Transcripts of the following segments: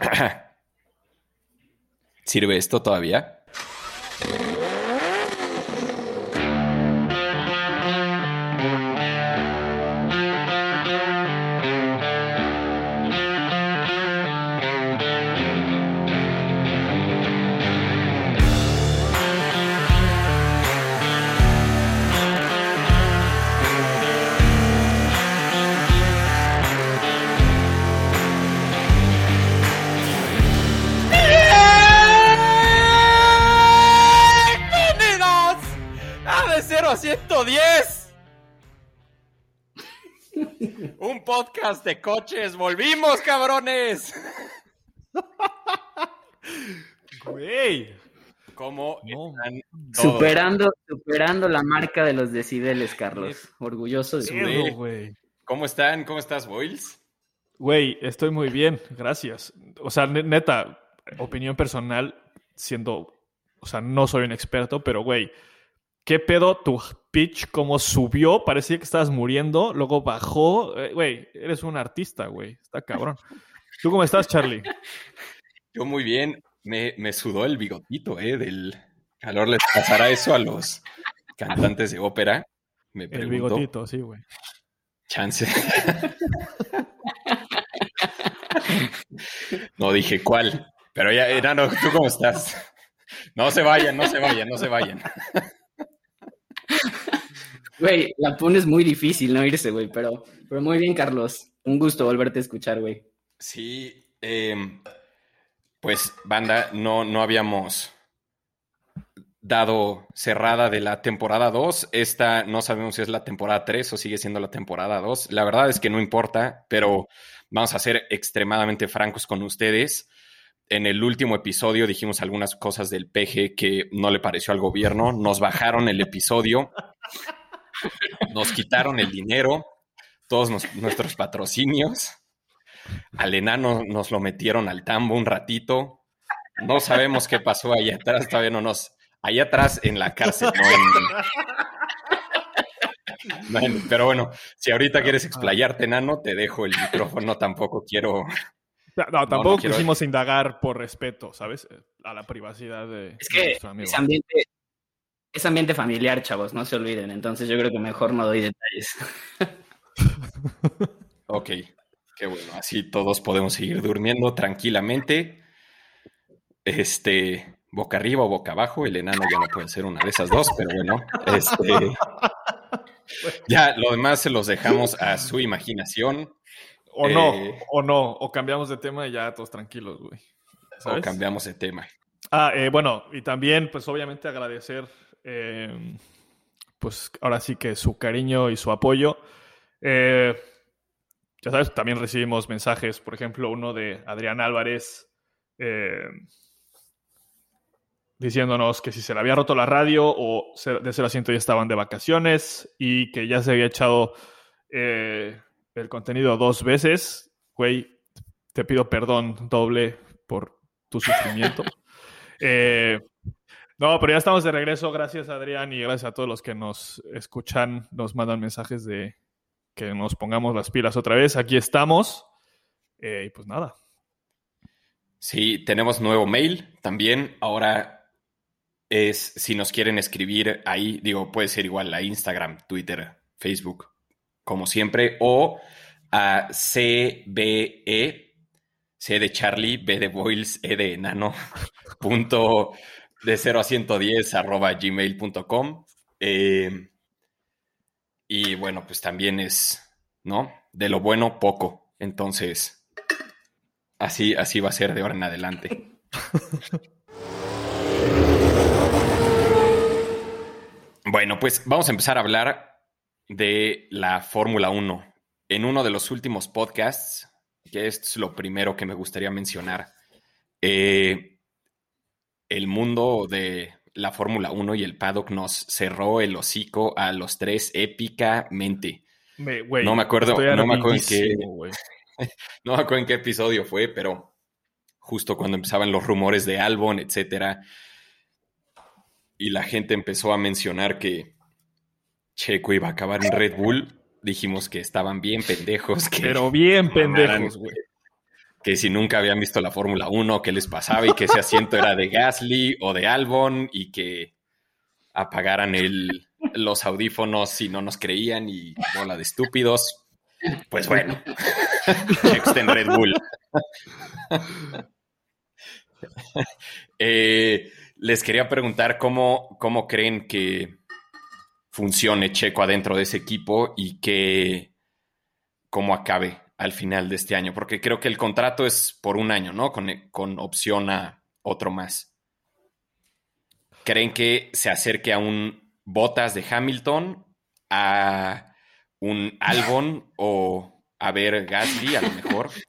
¿Sirve esto todavía? Podcast de coches. ¡Volvimos, cabrones! Güey. ¿Cómo No. están todos? Superando, superando la marca de los decibeles, Carlos. Orgulloso de Sí. güey. ¿Cómo están? ¿Cómo estás, Boils? Güey, estoy muy bien, gracias. O sea, ne- neta, opinión personal, siendo, o sea, no soy un experto, pero güey, ¿qué pedo tu pitch? ¿Cómo subió? Parecía que estabas muriendo, luego bajó. Eh, Güey, eres un artista, güey. Está cabrón. ¿Tú cómo estás, Charlie? Yo muy bien. Me, me sudó el bigotito, ¿eh? Del calor. ¿Les pasará eso a los cantantes de ópera? Me El bigotito, sí, güey. Chance. no dije cuál. Pero ya, Enano, ¿tú cómo estás? No se vayan, no se vayan, no se vayan. Güey, la pones muy difícil no irse, güey, pero, pero muy bien, Carlos. Un gusto volverte a escuchar, güey. Sí, em, pues, banda, no, no habíamos dado cerrada de la temporada 2. Esta no sabemos si es la temporada 3 o sigue siendo la temporada 2. La verdad es que no importa, pero vamos a ser extremadamente francos con ustedes. En el último episodio dijimos algunas cosas del PG que no le pareció al gobierno. Nos bajaron el episodio, nos quitaron el dinero, todos nos- nuestros patrocinios. Al enano nos lo metieron al tambo un ratito. No sabemos qué pasó allá atrás, todavía no nos. Allá atrás en la cárcel, no en- no en- Pero bueno, si ahorita quieres explayarte, enano, te dejo el micrófono. Tampoco quiero. No, tampoco quisimos indagar por respeto, ¿sabes? A la privacidad de, Es de que nuestro amigo. es ambiente, es ambiente familiar, chavos, no se olviden. Entonces yo creo que mejor no doy detalles. Ok, qué bueno. Así todos podemos seguir durmiendo tranquilamente. Este, boca arriba o boca abajo. El enano ya no puede ser una de esas dos, pero bueno. Este, ya, lo demás se los dejamos a su imaginación. O no, Eh, o no, o cambiamos de tema y ya todos tranquilos, güey. O cambiamos de tema. Ah, eh, bueno, y también, pues obviamente agradecer, eh, pues ahora sí que su cariño y su apoyo. Eh, ya sabes, también recibimos mensajes, por ejemplo, uno de Adrián Álvarez eh, diciéndonos que si se le había roto la radio o de ese asiento ya estaban de vacaciones y que ya se había echado eh, el contenido dos veces. Güey, te pido perdón doble por tu sufrimiento. Eh, no, pero ya estamos de regreso. Gracias, Adrián, y gracias a todos los que nos escuchan, nos mandan mensajes de que nos pongamos las pilas otra vez. Aquí estamos. Eh, y pues nada. Sí, tenemos nuevo mail también. Ahora es si nos quieren escribir ahí, digo, puede ser igual a Instagram, Twitter, Facebook, como siempre, o a CBE, C de Charlie, B de Boils, E de Enano, punto de 0 a 110 arroba gmail.com. Eh, y bueno, pues también es, ¿no? De lo bueno, poco. Entonces, así, así va a ser de ahora en adelante. Bueno, pues vamos a empezar a hablar de la Fórmula 1. En uno de los últimos podcasts, que es lo primero que me gustaría mencionar, eh, el mundo de la Fórmula 1 y el paddock nos cerró el hocico a los tres épicamente. Me- No me acuerdo- no me acuerdo en qué-. No me acuerdo en qué episodio fue, pero justo cuando empezaban los rumores de Albon, etcétera, y la gente empezó a mencionar que Checo iba a acabar en Red Bull, dijimos que estaban bien pendejos. Que Pero bien pendejos, güey. Que si nunca habían visto la Fórmula 1, qué les pasaba y que ese asiento era de Gasly o de Albon y que apagaran el, los audífonos si no nos creían y bola de estúpidos. Pues bueno, en Red Bull. Eh, les quería preguntar cómo, cómo creen que funcione Checo adentro de ese equipo y que cómo acabe al final de este año, porque creo que el contrato es por un año, ¿no? Con, con opción a otro más. ¿Creen que se acerque a un Botas de Hamilton, a un Albon o a ver Gasly a lo mejor?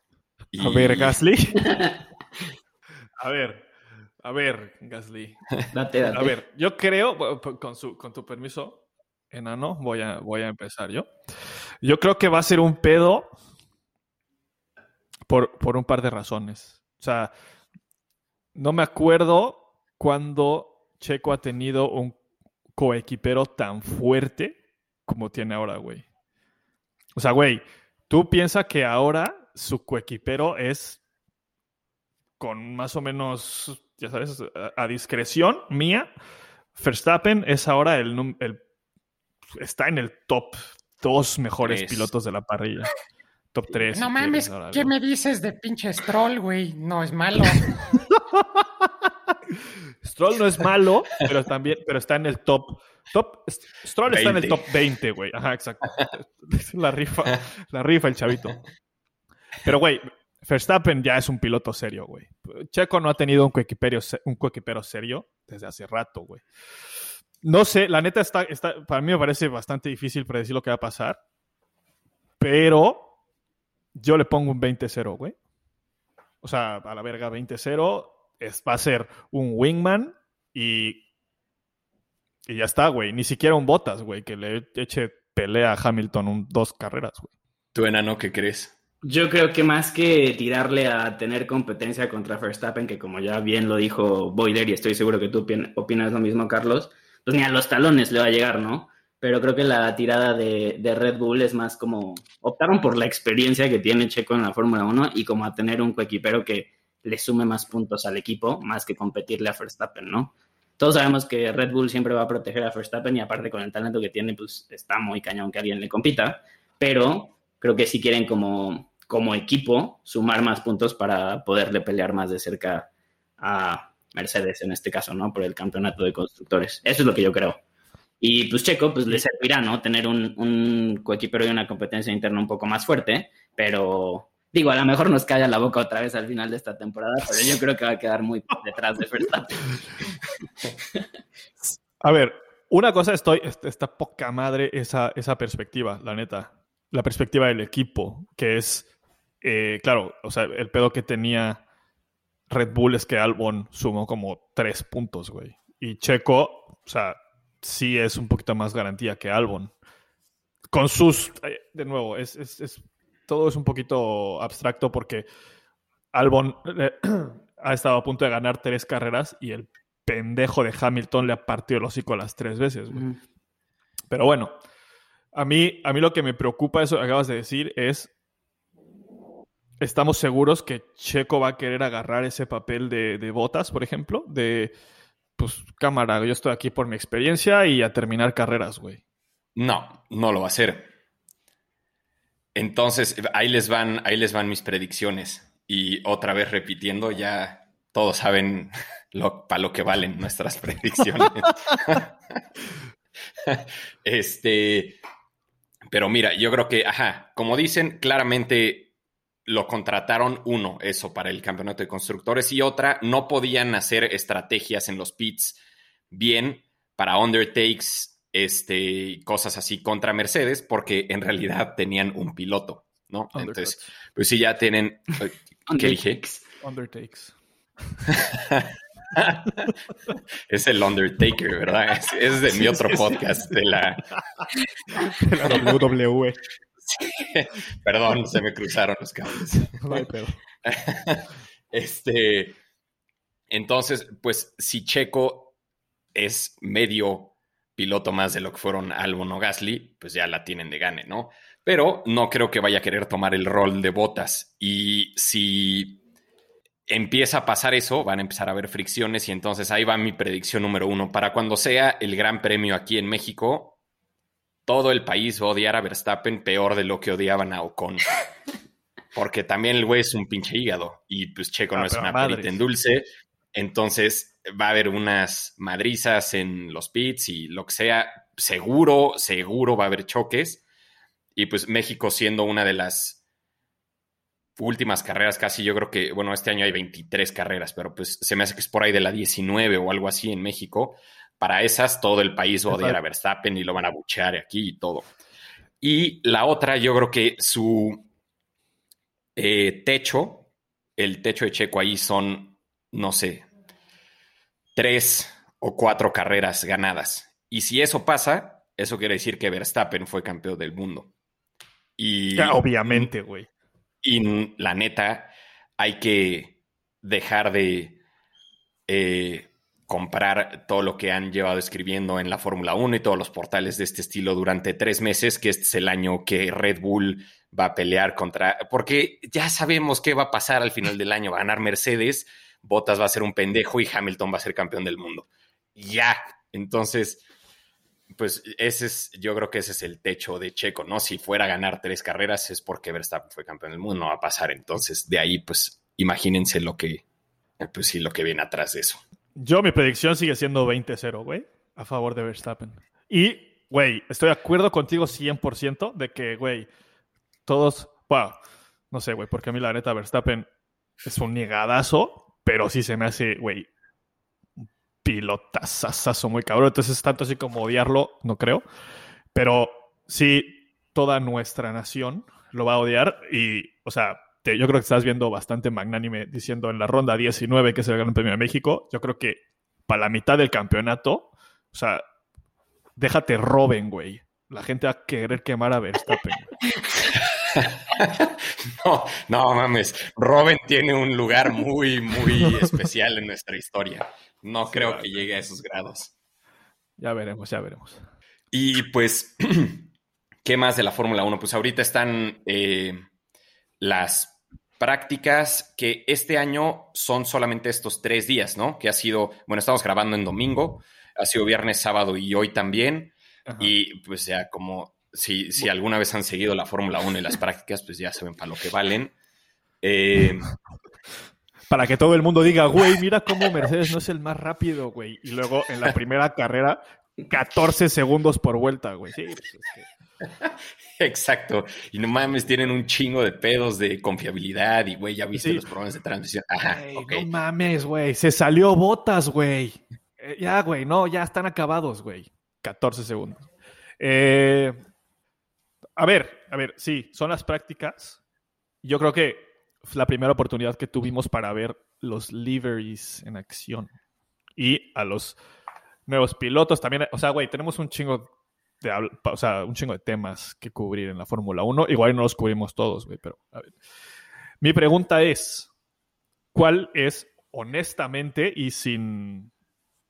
A ver Gasly. a ver, a ver Gasly. Date, date. A ver, yo creo, con, su, con tu permiso, enano, voy a, voy a empezar yo. Yo creo que va a ser un pedo por, por un par de razones. O sea, no me acuerdo cuando Checo ha tenido un coequipero tan fuerte como tiene ahora, güey. O sea, güey, tú piensas que ahora su coequipero es con más o menos, ya sabes, a, discreción mía. Verstappen es ahora el, el está en el top dos mejores pilotos de la parrilla. Top 3. No mames, ¿qué me dices de pinche Stroll, güey? No es malo. Stroll no es malo, pero también, pero está en el top. top Stroll está en el top 20, güey. Ajá, exacto. La rifa, la rifa el chavito. Pero, güey, Verstappen ya es un piloto serio, güey. Checo no ha tenido un coequipero, un coequipero serio desde hace rato, güey. No sé, la neta está, está, para mí me parece bastante difícil predecir lo que va a pasar, pero yo le pongo un 20-0, güey. O sea, a la verga 20-0 va a ser un wingman y, y ya está, güey. Ni siquiera un botas, güey, que le eche pelea a Hamilton un, dos carreras, güey. ¿Tú, enano, qué crees? Yo creo que más que tirarle a tener competencia contra Verstappen, que como ya bien lo dijo Boiler, y estoy seguro que tú opinas lo mismo, Carlos, pues ni a los talones le va a llegar, ¿no? Pero creo que la tirada de, Red Bull es más como optaron por la experiencia que tiene Checo en la Fórmula 1 y como a tener un coequipero que le sume más puntos al equipo, más que competirle a Verstappen, ¿no? Todos sabemos que Red Bull siempre va a proteger a Verstappen y aparte con el talento que tiene, pues está muy cañón que alguien le compita, pero creo que si quieren como, como equipo sumar más puntos para poderle pelear más de cerca a, Mercedes en este caso, ¿no? Por el campeonato de constructores. Eso es lo que yo creo. Y pues Checo, pues le servirá, ¿no? Tener un, un coequipero y una competencia interna un poco más fuerte, pero digo, a lo mejor nos calla la boca otra vez al final de esta temporada, pero yo creo que va a quedar muy detrás de Verstappen. A ver, una cosa estoy, está poca madre esa, esa perspectiva, la neta. La perspectiva del equipo, que es, eh, claro, o sea, el pedo que tenía Red Bull es que Albon sumó como tres puntos, güey. Y Checo, o sea, sí es un poquito más garantía que Albon. Con sus, eh, de nuevo, es, es, todo es un poquito abstracto porque Albon eh, ha estado a punto de ganar tres carreras y el pendejo de Hamilton le ha partido el hocico las tres veces, güey. Pero bueno, a mí, a mí lo que me preocupa, eso que acabas de decir, es estamos seguros que Checo va a querer agarrar ese papel de, botas, por ejemplo, de, pues, cámara, yo estoy aquí por mi experiencia y a terminar carreras, güey. No, no lo va a hacer. Entonces, ahí les van, ahí les van mis predicciones. Y otra vez repitiendo, ya todos saben lo, para lo que valen nuestras predicciones. este, pero mira, yo creo que, ajá, como dicen, claramente lo contrataron uno, eso, para el campeonato de constructores, y otra, no podían hacer estrategias en los pits bien para undertakes, este, cosas así contra Mercedes, porque en realidad tenían un piloto, ¿no? Entonces, pues sí, ya tienen. Eh, ¿Qué dije? Undertakes. es el Undertaker, ¿verdad? Es, de mi otro podcast, de la, de la WWE. Perdón, se me cruzaron los cables. este, entonces, pues si Checo es medio piloto más de lo que fueron Albon o Gasly, pues ya la tienen de gane, ¿no? Pero no creo que vaya a querer tomar el rol de botas. Y si empieza a pasar eso, van a empezar a haber fricciones y entonces ahí va mi predicción número uno. Para cuando sea el Gran Premio aquí en México, todo el país va a odiar a Verstappen peor de lo que odiaban a Ocon. Porque también el güey es un pinche hígado y pues Checo no Ah, es pero una perita en dulce. Entonces va a haber unas madrizas en los pits y lo que sea. Seguro, seguro va a haber choques. Y pues México siendo una de las últimas carreras casi, yo creo que, bueno, este año hay 23 carreras, pero pues se me hace que es por ahí de la 19 o algo así en México. Para esas todo el país va a odiar a Verstappen y lo van a buchear aquí y todo. Y la otra, yo creo que su eh, techo, el techo de Checo ahí son, no sé, tres o cuatro carreras ganadas. Y si eso pasa, eso quiere decir que Verstappen fue campeón del mundo. Y, Obviamente, güey. y la neta, hay que dejar de eh, comprar todo lo que han llevado escribiendo en la Fórmula 1 y todos los portales de este estilo durante tres meses, que este es el año que Red Bull va a pelear contra, porque ya sabemos qué va a pasar al final del año, va a ganar Mercedes, Bottas va a ser un pendejo y Hamilton va a ser campeón del mundo. Ya, entonces, pues ese es, yo creo que ese es el techo de Checo, ¿no? Si fuera a ganar tres carreras es porque Verstappen fue campeón del mundo, no va a pasar. Entonces, de ahí, pues, imagínense lo que, pues sí, lo que viene atrás de eso. Yo, mi predicción sigue siendo 20-0, güey, a favor de Verstappen. Y, güey, estoy de acuerdo contigo 100% de que, güey, todos, wow, no sé, güey, porque a mí la neta Verstappen es un negadazo, pero sí se me hace, güey, pilotazazazo muy cabrón. Entonces, es tanto así como odiarlo, no creo. Pero sí, toda nuestra nación lo va a odiar y, o sea, te- yo creo que estás viendo bastante magnánime diciendo en la ronda 19, que es el Gran Premio de México, yo creo que para la mitad del campeonato, o sea, déjate roben, güey. La gente va a querer quemar a Verstappen. güey. No, no mames. Robin tiene un lugar muy, muy especial en nuestra historia. No creo que llegue a esos grados. Ya veremos, ya veremos. Y pues, ¿qué más de la Fórmula 1? Pues ahorita están eh, las prácticas que este año son solamente estos tres días, ¿no? Que ha sido, bueno, estamos grabando en domingo, ha sido viernes, sábado y hoy también. Ajá. Y pues ya como si, si alguna vez han seguido la Fórmula 1 y las prácticas, pues ya saben para lo que valen. Eh, Para que todo el mundo diga, güey, mira cómo Mercedes no es el más rápido, güey. Y luego en la primera carrera, 14 segundos por vuelta, güey. Sí, pues es que- exacto. Y no mames, tienen un chingo de pedos de confiabilidad y, güey, ya viste Sí. los problemas de transmisión. Ajá. No mames, güey. Se salió botas, güey. Eh, ya, güey. No, ya están acabados, güey. 14 segundos. Eh, a ver, a ver, sí, son las prácticas. Yo creo que fue la primera oportunidad que tuvimos para ver los liveries en acción. Y a los nuevos pilotos también. O sea, güey, tenemos un chingo de, o sea, un chingo de temas que cubrir en la Fórmula 1. Igual no los cubrimos todos, güey, pero a ver. Mi pregunta es, ¿cuál es, honestamente y sin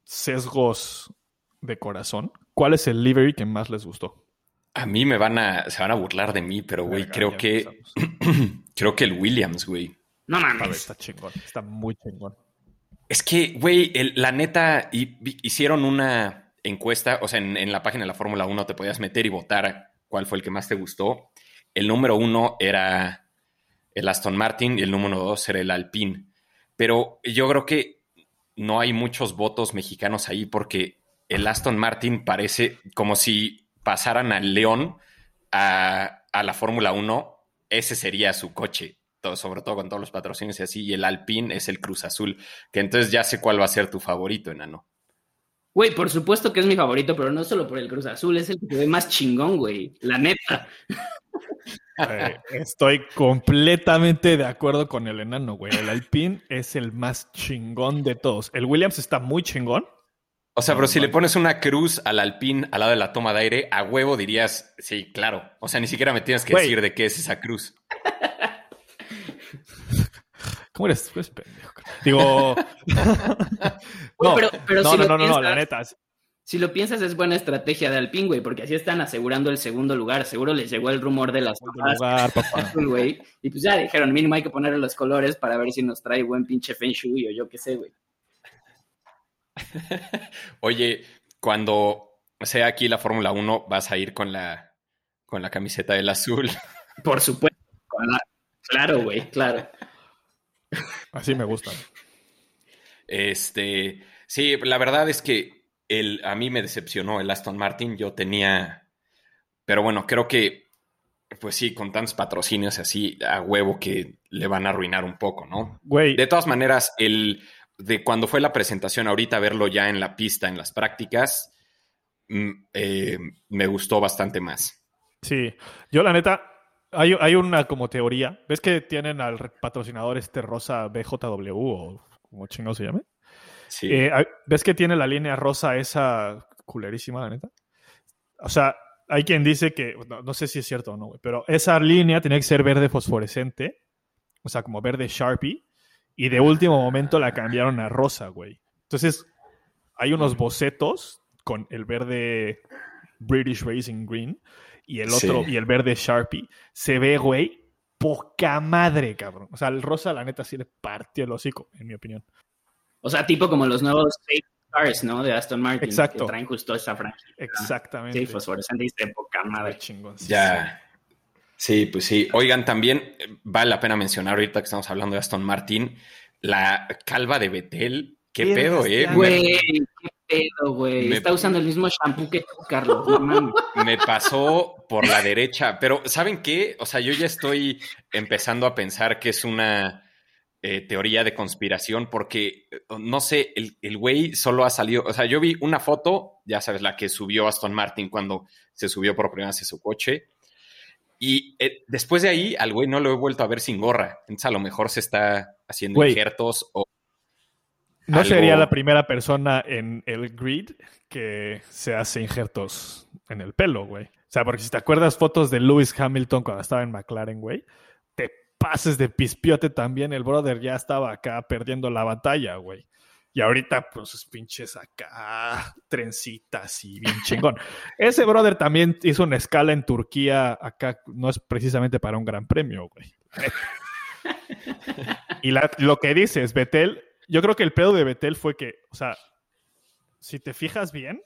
sesgos de corazón, cuál es el livery que más les gustó? A mí me van a, se van a burlar de mí, pero, güey, creo que, creo que el Williams, güey. No A ver, mames. está chingón, está muy chingón. Es que, güey, la neta, hicieron una encuesta, o sea, en, en la página de la Fórmula 1 te podías meter y votar cuál fue el que más te gustó. El número uno era el Aston Martin y el número dos era el Alpine. Pero yo creo que no hay muchos votos mexicanos ahí porque el Aston Martin parece como si pasaran al León a, a la Fórmula 1, ese sería su coche, todo- sobre todo con todos los patrocinios y así, y el Alpine es el Cruz Azul, que entonces ya sé cuál va a ser tu favorito, enano. Güey, por supuesto que es mi favorito, pero no solo por el Cruz Azul, es el que se ve más chingón, güey. La neta. Eh, estoy completamente de acuerdo con el enano, güey. El Alpine es el más chingón de todos. El Williams está muy chingón. O sea, pero si le pones una cruz al Alpine al lado de la toma de aire, a huevo dirías, sí, claro. O sea, ni siquiera me tienes que Güey. decir de qué es esa cruz. ¿Cómo eres? Eres pendejo. Digo. No, pero- pero no, si no, lo no, piensas- la neta. Si lo piensas es buena estrategia de Alpine, güey, porque así están asegurando el segundo lugar. Seguro les llegó el rumor de las lugar, papá. güey. Y pues ya dijeron, mínimo hay que ponerle los colores para ver si nos trae buen pinche Feng Shui o yo qué sé, güey. Oye, cuando sea aquí la Fórmula 1, vas a ir con la, con la camiseta del azul. Por supuesto. con la- Claro, güey, claro. Así me gusta. Este, sí, la verdad es que el, a mí me decepcionó el Aston Martin. Yo tenía, pero bueno, creo que, pues sí, con tantos patrocinios así, a huevo que le van a arruinar un poco, ¿no? Güey, De todas maneras, el de cuando fue la presentación, ahorita verlo ya en la pista, en las prácticas, mm, eh, me gustó bastante más. sí. Yo, la neta, hay, hay una como teoría. ¿Ves que tienen al patrocinador este rosa BJW o como chingado se llame? Sí. Eh, ¿Ves que tiene la línea rosa esa culerísima, la neta? O sea, hay quien dice que, no, no sé si es cierto o no, pero esa línea tenía que ser verde fosforescente, o sea, como verde Sharpie, y de último momento la cambiaron a rosa, güey. Entonces, hay unos bocetos con el verde British Racing Green y el otro, Sí. y el verde Sharpie. Se ve, güey, poca madre, cabrón. O sea, el rosa, la neta, sí le partió el hocico, en mi opinión. O sea, tipo como los nuevos Safe Cars, ¿no? De Aston Martin. Exacto. Que traen justo esa franja. Exactamente. Sí, fosforescente y de poca madre. chingón. sí, Ya. Sí, pues sí. Oigan, también eh, vale la pena mencionar ahorita que estamos hablando de Aston Martin, la calva de Betel. ¿Qué pedo, eh? Güey, qué pedo, güey. Me- Está usando el mismo shampoo que tú, Carlos. No. Me, pasó por la derecha, pero ¿saben qué? O sea, yo ya estoy empezando a pensar que es una eh, teoría de conspiración porque, eh, no sé, el, el güey solo ha salido, o sea, yo vi una foto, ya sabes, la que subió Aston Martin cuando se subió por primera vez a su coche. Y eh, después de ahí, al güey no lo he vuelto a ver sin gorra. Entonces, a lo mejor se está haciendo injertos o No algo- sería la primera persona en el grid que se hace injertos en el pelo, güey. O sea, porque si te acuerdas fotos de Lewis Hamilton cuando estaba en McLaren, güey, te pases de pispiote también. El brother ya estaba acá perdiendo la batalla, güey. Y ahorita, pues, sus pinches acá, trencitas y bien chingón. Ese brother también hizo una escala en Turquía, acá no es precisamente para un gran premio, güey. Y la- lo que dices, Betel, yo creo que el pedo de Betel fue que, o sea, si te fijas bien,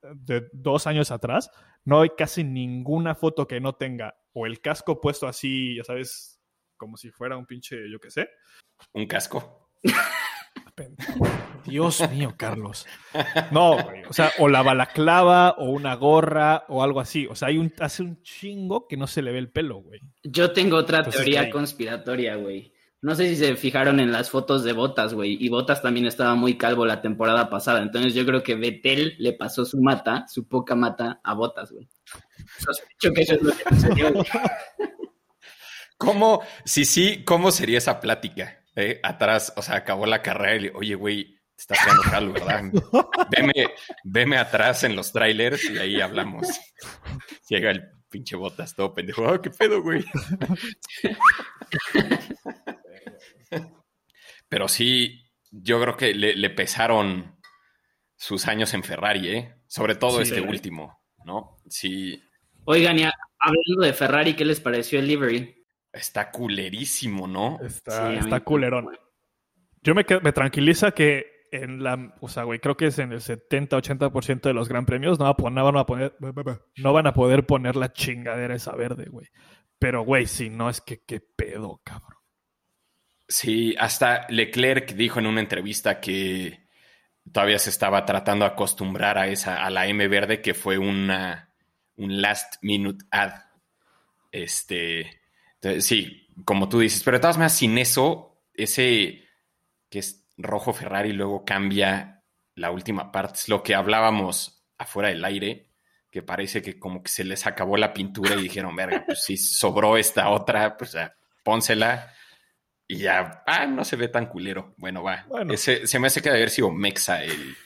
de dos años atrás, no hay casi ninguna foto que no tenga o el casco puesto así, ya sabes, como si fuera un pinche, yo qué sé. un casco. Dios mío, Carlos. No, güey. O sea, o la balaclava, o una gorra, o algo así. O sea, hay un, hace un chingo que no se le ve el pelo, güey. Yo tengo otra Entonces, teoría conspiratoria, güey. No sé si se fijaron en las fotos de Botas, güey. Y Botas también estaba muy calvo la temporada pasada. Entonces yo creo que Betel le pasó su mata, su poca mata, a Botas, güey. Sospecho que eso es lo que sucedió. ¿Cómo, sí, sí, cómo sería esa plática? eh? Atrás, o sea, acabó la carrera y le, oye, güey, estás quedando calvo, ¿verdad? Veme, veme atrás en los trailers y ahí hablamos. Llega el pinche botas todo pendejo. Ah, qué pedo, güey. Pero sí, yo creo que le, le pesaron sus años en Ferrari, ¿eh? Sobre todo Sí. este último, ¿no? Sí, Oigan, y a- hablando de Ferrari, ¿qué les pareció el livery? está culerísimo, ¿no? Está, Sí, está culerón. Yo me, me tranquiliza que en la, o sea, güey, creo que es en el 70-80% de los gran premios no, no van a poner, no van a poder poner la chingadera esa verde, güey. Pero, güey, si no es que qué pedo, cabrón. Sí, hasta Leclerc dijo en una entrevista que todavía se estaba tratando de acostumbrar a esa, a la M verde, que fue una, un last minute ad. Este, sí, como tú dices, pero de todas maneras, sin eso, ese que es rojo Ferrari luego cambia la última parte, es lo que hablábamos afuera del aire, que parece que como que se les acabó la pintura y dijeron, verga, pues si sobró esta otra, pues pónsela. Y ya, ah, no se ve tan culero. Bueno, va. Bueno. Ese, se me hace que debe haber sido Mexa el,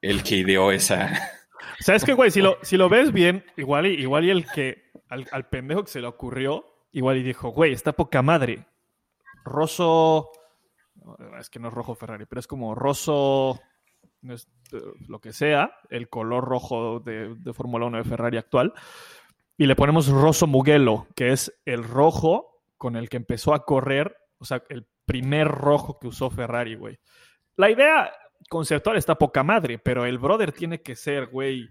el que ideó esa. ¿Sabes qué, güey? Si lo, si lo ves bien, igual y, igual y el que, al, al pendejo que se le ocurrió, igual y dijo, güey, está poca madre. Rosso, es que no es rojo Ferrari, pero es como roso no es, eh, lo que sea, el color rojo de, de Fórmula 1 de Ferrari actual, y le ponemos Rosso Mugello, que es el rojo con el que empezó a correr, o sea, el primer rojo que usó Ferrari, güey. La idea conceptual está poca madre, pero el brother tiene que ser, güey,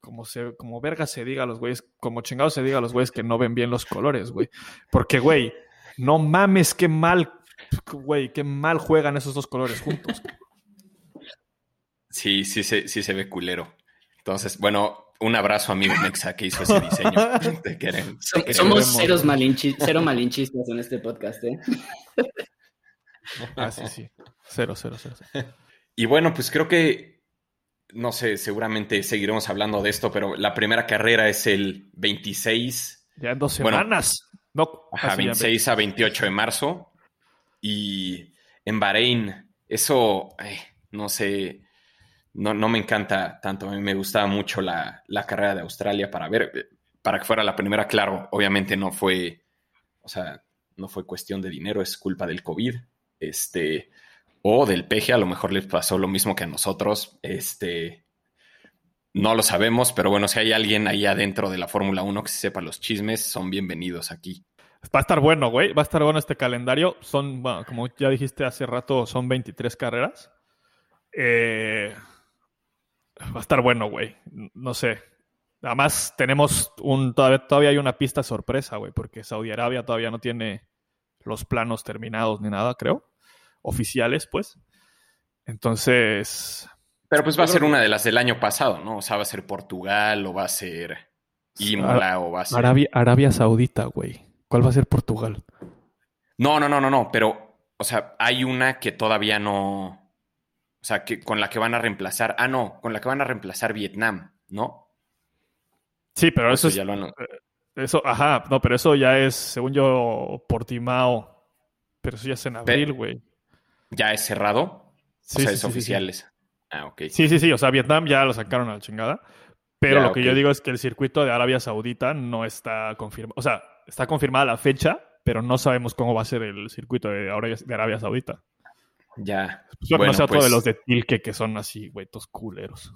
como, se, como verga se diga a los güeyes, como chingado se diga a los güeyes que no ven bien los colores, güey. Porque, güey, no mames, qué mal, güey, qué mal juegan esos dos colores juntos. Sí, sí, se- sí se ve culero. Entonces, bueno, un abrazo a mi Mexa que hizo ese diseño. Te quieren. Som- te Somos queremos. ceros malinchi- cero malinchistas en este podcast, ¿eh? Ah, sí, sí. Cero, cero, cero. cero. Y bueno, pues creo que, no sé, seguramente seguiremos hablando de esto, pero la primera carrera es el 26, Ya en dos Bueno. semanas. No, ajá, así ya- 26 a 28 de marzo. Y en Bahrein, eso, eh, no sé, no, no me encanta tanto. A mí me gustaba mucho la, la carrera de Australia para ver, eh, para que fuera la primera, claro, obviamente no fue, o sea, no fue cuestión de dinero, es culpa del COVID. Este, o del peje, a lo mejor les pasó lo mismo que a nosotros. Este, no lo sabemos, pero bueno, si hay alguien ahí adentro de la Fórmula 1 que se sepa los chismes, son bienvenidos aquí. Va a estar bueno, güey. Va a estar bueno este calendario. Son, bueno, como ya dijiste hace rato, son 23 carreras. Eh, va a estar bueno, güey. No sé. Además, tenemos un. Todavía, todavía hay una pista sorpresa, güey, porque Saudi Arabia todavía no tiene los planos terminados ni nada, creo. Oficiales, pues. Entonces. Pero pues va a ser una de las del año pasado, ¿no? O sea, va a ser Portugal o va a ser Imola o va a ser... Arabia, Arabia Saudita, güey. ¿Cuál va a ser Portugal? No, no, no, no, no, pero, o sea, hay una que todavía no... O sea, que con la que van a reemplazar... Ah, no, con la que van a reemplazar Vietnam, ¿no? Sí, pero eso, Eso es. ya lo han- Eso, ajá, no, pero eso ya es, según yo, Portimao. Pero eso ya es en abril, güey. ¿Ya es cerrado? Sí, o sea, sí, es sí, oficiales. Ah, ok. Sí, sí, sí, o sea, Vietnam ya lo sacaron a la chingada. Pero lo que yo digo es que el circuito de Arabia Saudita no está confirmado. O sea, está confirmada la fecha, pero no sabemos cómo va a ser el circuito de Arabia, de Arabia Saudita. Ya. Pues, no Bueno, sea todo pues- de los de Tilke que son así, güey, todos culeros.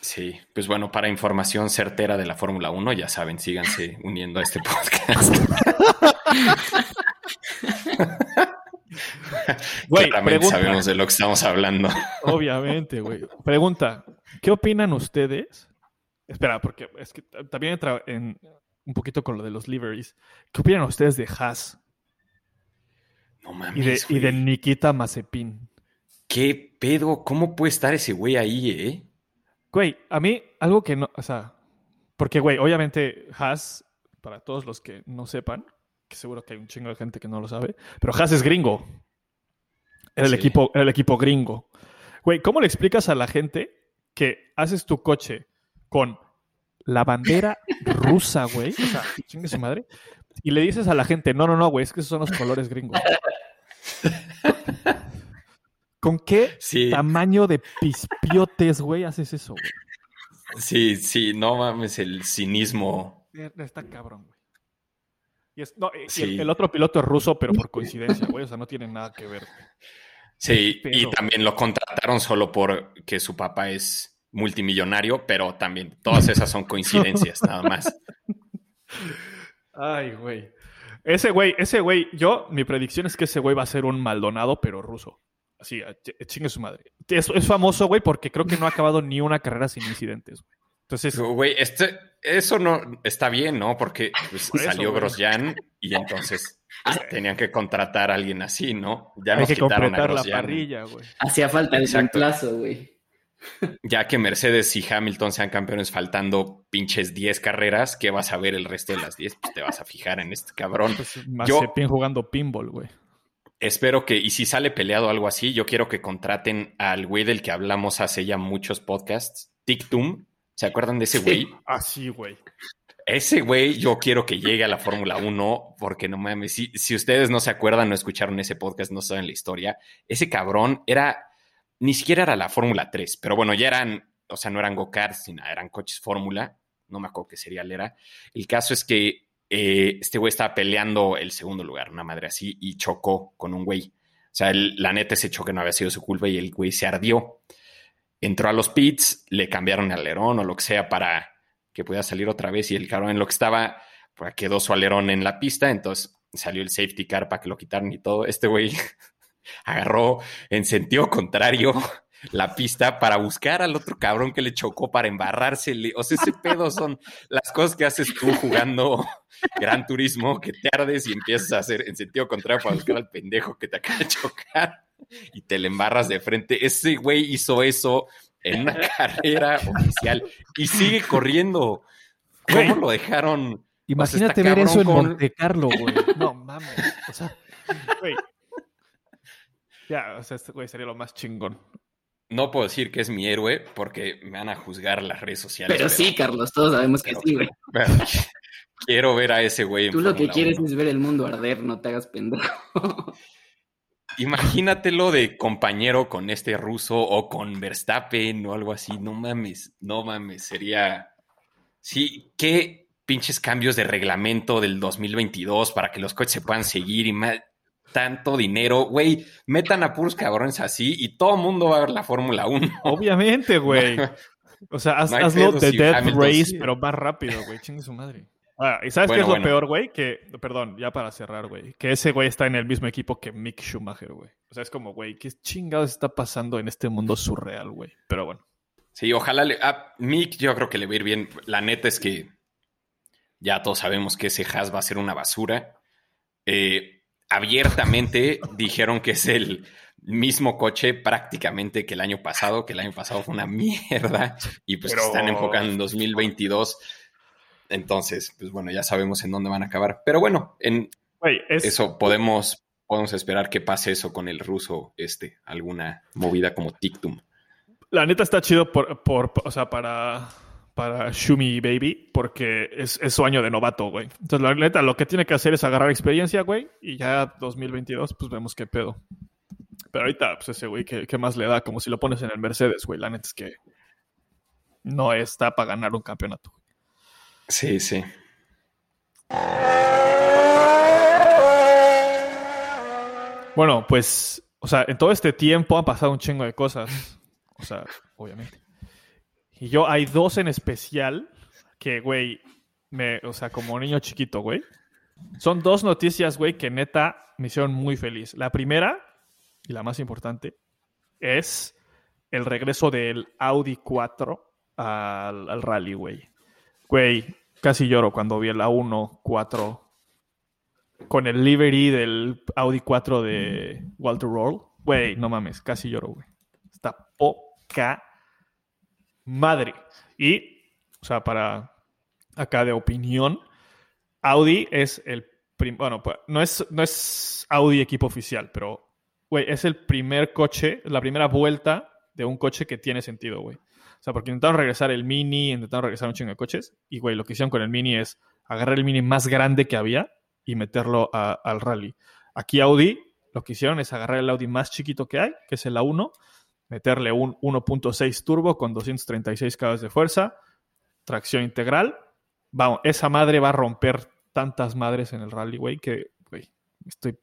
Sí, pues bueno, para información certera de la Fórmula 1, ya saben, síganse uniendo a este podcast. Güey, Claramente pregunta. sabemos de lo que estamos hablando. Obviamente, güey. Pregunta, ¿qué opinan ustedes? Espera, porque es que también entra en un poquito con lo de los liveries. ¿Qué opinan ustedes de Haas No mames. y de, y de. Nikita Mazepin? ¿Qué pedo? ¿Cómo puede estar ese güey ahí, eh? Güey, a mí algo que no, o sea, porque, güey, obviamente Haas, para todos los que no sepan, que seguro que hay un chingo de gente que no lo sabe, pero Haas es gringo. Era el, equipo, era el equipo gringo. Güey, ¿cómo le explicas a la gente que haces tu coche con la bandera rusa, güey? O sea, chingue su madre. Y le dices a la gente, no, no, no, güey, es que esos son los colores gringos. ¿Con qué Sí, tamaño de pispiotes, güey, haces eso, güey? sí, sí, no mames, el cinismo. Está cabrón, güey. Y es- no, y Sí. el, el otro piloto es ruso, pero por coincidencia, güey. O sea, no tiene nada que ver. Sí, Pero- y también lo contrataron solo porque su papá es multimillonario, pero también todas esas son coincidencias, nada más. Ay, güey. Ese güey, ese güey, yo, mi predicción es que ese güey va a ser un Maldonado, pero ruso. Así, chingue su madre. Es, es famoso, güey, porque creo que no ha acabado ni una carrera sin incidentes, güey. Entonces, Güey, este, eso no está bien, ¿no? Porque pues, Por eso, salió. Grosjean y entonces pues, tenían que contratar a alguien así, ¿no? Ya hay nos que quitaron a la parrilla, güey. Hacía falta el Exacto. reemplazo, güey. Ya que Mercedes y Hamilton sean campeones faltando pinches 10 carreras, ¿qué vas a ver el resto de las 10? Pues te vas a fijar en este cabrón. Pues Mazepin jugando pinball, güey. Espero que, y si sale peleado algo así, yo quiero que contraten al güey del que hablamos hace ya muchos podcasts, Tictum. ¿Se acuerdan de ese Sí. güey? Así, güey. Ese güey yo quiero que llegue a la Fórmula 1 porque no mames, si, si ustedes no se acuerdan, no escucharon ese podcast, no saben la historia, ese cabrón era, ni siquiera era la Fórmula 3, pero bueno, ya eran, o sea, no eran go-karts, sino eran coches Fórmula, no me acuerdo qué serial era. El caso es que eh, este güey estaba peleando el segundo lugar, una madre así, y chocó con un güey. O sea, el- la neta ese choque no había sido su culpa y el güey se ardió. entró a los pits, le cambiaron el alerón o lo que sea para que pudiera salir otra vez y el cabrón en lo que estaba, pues quedó su alerón en la pista, entonces salió el safety car para que lo quitaran y todo. Este güey agarró en sentido contrario la pista para buscar al otro cabrón que le chocó para embarrársele. O sea, ese pedo son las cosas que haces tú jugando Gran Turismo, que te ardes y empiezas a hacer en sentido contrario para buscar al pendejo que te acaba de chocar y te le embarras de frente. Ese güey hizo eso en una carrera oficial y sigue corriendo. ¿Cómo lo dejaron? Imagínate ver eso en con- Monte Carlo, güey. No mames. O sea, Güey. Ya, o sea, este güey sería lo más chingón. No puedo decir que es mi héroe porque me van a juzgar las redes sociales. Pero sí, Carlos, todos sabemos que pero- sí, güey. pero quiero ver a ese güey. en Tú lo que quieres 1. es ver el mundo arder, no te hagas pendejo. Imagínatelo de compañero con este ruso o con Verstappen o algo así. No mames, no mames. Sería. Sí, qué pinches cambios de reglamento del 2022 para que los coches se puedan seguir y más. Tanto dinero, güey, metan a puros cabrones así y todo el mundo va a ver la Fórmula 1. Obviamente, güey. O sea, haz- No hay hazlo de si Death Hamilton Race, sí. pero más rápido, güey. Chingue su madre. Ah, ¿Y sabes qué es lo bueno. peor, güey? Que, perdón, ya para cerrar, güey. Que ese güey está en el mismo equipo que Mick Schumacher, güey. O sea, es como, güey, ¿qué chingados está pasando en este mundo surreal, güey? Pero bueno. Sí, ojalá le. A Mick, yo creo que le va a ir bien. La neta es que ya todos sabemos que ese Haas va a ser una basura. Eh, abiertamente dijeron que es el mismo coche prácticamente que el año pasado, que el año pasado fue una mierda y pues Pero- están enfocando en 2022. Entonces, pues bueno, ya sabemos en dónde van a acabar. Pero bueno, en es. eso podemos, podemos esperar que pase eso con el ruso, este, alguna movida como Tictum. La neta está chido por, por, o sea, para, para Shumi Baby, porque es, es su año de novato, güey. Entonces, la neta, lo que tiene que hacer es agarrar experiencia, güey, y ya 2022, pues vemos qué pedo. Pero ahorita, pues ese güey, ¿qué, qué más le da? Como si lo pones en el Mercedes, güey. La neta es que no está para ganar un campeonato. Sí, sí. Bueno, pues, o sea, en todo este tiempo han pasado un chingo de cosas. O sea, obviamente. Y yo hay dos en especial que, güey, me, o sea, como niño chiquito, güey. Son dos noticias, güey, que neta me hicieron muy feliz. La primera, y la más importante, es el regreso del Audi 4 al, al rally, güey. Güey, casi lloro cuando vi el A1 4 con el livery del Audi 4 de Walter Roll. Güey, no mames, casi lloro, güey. Está poca madre. Y, o sea, para acá de opinión, Audi es el bueno, pues, no es, no es Audi equipo oficial, pero, güey, es el primer coche, la primera vuelta de un coche que tiene sentido, güey. O sea, porque intentaron regresar el Mini, intentaron regresar un chingo de coches, y, güey, lo que hicieron con el Mini es agarrar el Mini más grande que había y meterlo al rally. Aquí Audi, lo que hicieron es agarrar el Audi más chiquito que hay, que es el A1, meterle un 1.6 turbo con 236 caballos de fuerza, tracción integral. Vamos, esa madre va a romper tantas madres en el rally, güey, que, güey, estoy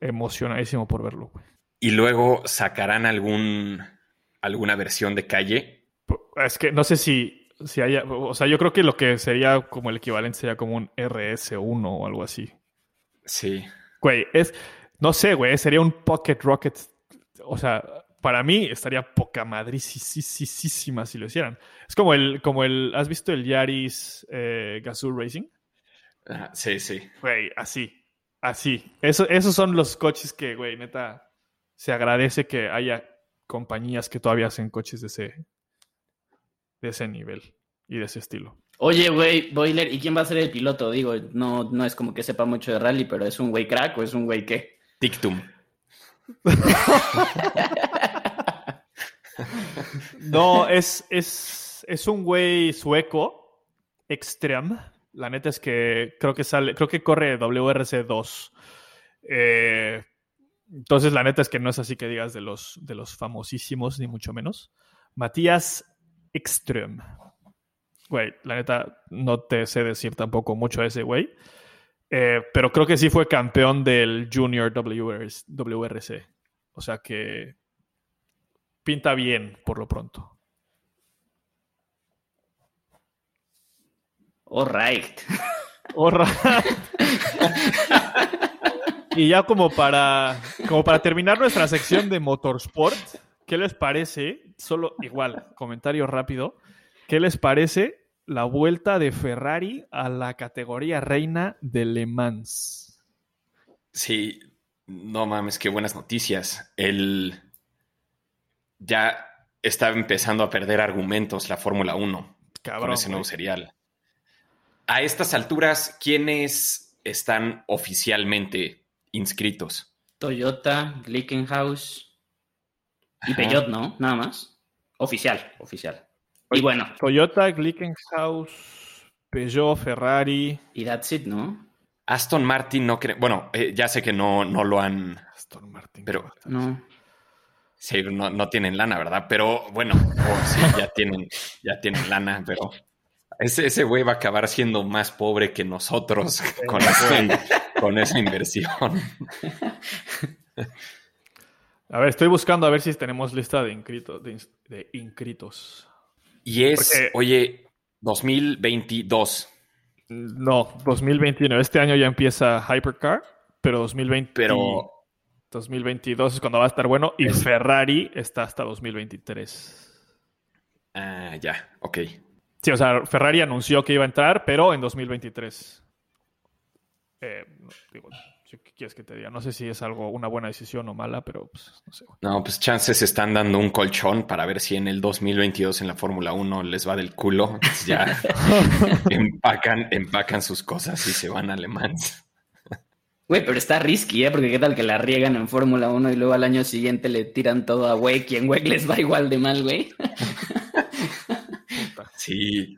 emocionadísimo por verlo, güey. Y luego sacarán algún alguna versión de calle. Es que no sé si, si haya, o sea, yo creo que lo que sería como el equivalente sería como un RS1 o algo así. Sí. Güey, es, no sé, güey, sería un Pocket Rocket. O sea, para mí estaría poca madricísima si lo hicieran. Es como el, como el, ¿has visto el Yaris eh, Gazoo Racing? Sí, sí. Güey, así, así. Eso, esos son los coches que, güey, neta, se agradece que haya compañías que todavía hacen coches de ese, de ese nivel y de ese estilo. Oye, güey, Boiler, ¿y quién va a ser el piloto? Digo, no, no es como que sepa mucho de rally, pero ¿es un güey crack o es un güey qué? Tictum. No, es, es, es un güey sueco, Extreme. La neta es que creo que sale, creo que corre WRC2. Eh, entonces, la neta es que no es así que digas de los, de los famosísimos, ni mucho menos. Matías Extreme. Güey, la neta, no te sé decir tampoco mucho de ese güey. Eh, pero creo que sí fue campeón del Junior. WRC. O sea que pinta bien por lo pronto. All right. Horra. y ya como para, como para terminar nuestra sección de motorsport, ¿qué les parece? Solo igual, comentario rápido. ¿Qué les parece la vuelta de Ferrari a la categoría reina de Le Mans? Sí, no mames, qué buenas noticias. El ya está empezando a perder argumentos la Fórmula 1 con ese nuevo güey. serial. A estas alturas, ¿quiénes están oficialmente inscritos? Toyota, Glickenhaus y. Peugeot, ¿no? Nada más. Oficial, oficial. Y bueno, Toyota, Glickenhaus, Peugeot, Ferrari. y that's it, ¿no? Aston Martin no cree. Bueno, eh, ya sé que no, no lo han. Aston Martin. Pero-. No. Sí, no, no tienen lana, ¿verdad? Pero bueno, oh, sí, ya tienen, ya tienen lana, pero ese, ese güey va a acabar siendo más pobre que nosotros con, esa- con esa inversión. A ver, estoy buscando a ver si tenemos lista de inscritos. De, de inscritos. Y es, Porque- oye, 2022, No, 2021. Este año ya empieza Hypercar, pero 2020, pero 2022 es cuando va a estar bueno y Ferrari está hasta 2023. ah, ya, ok. Sí, o sea, Ferrari anunció que iba a entrar, pero en 2023. Eh, no, digo, si- ¿qué quieres que te diga? No sé si es algo, una buena decisión o mala, pero pues, no sé. No, pues chances están dando un colchón para ver si en el 2022 en la Fórmula 1 les va del culo. Ya empacan, empacan sus cosas y se van a Le Mans. Güey, pero está risky, ¿eh? Porque qué tal que la riegan en Fórmula 1 y luego al año siguiente le tiran todo a Wake y en Wake les va igual de mal, güey. Sí,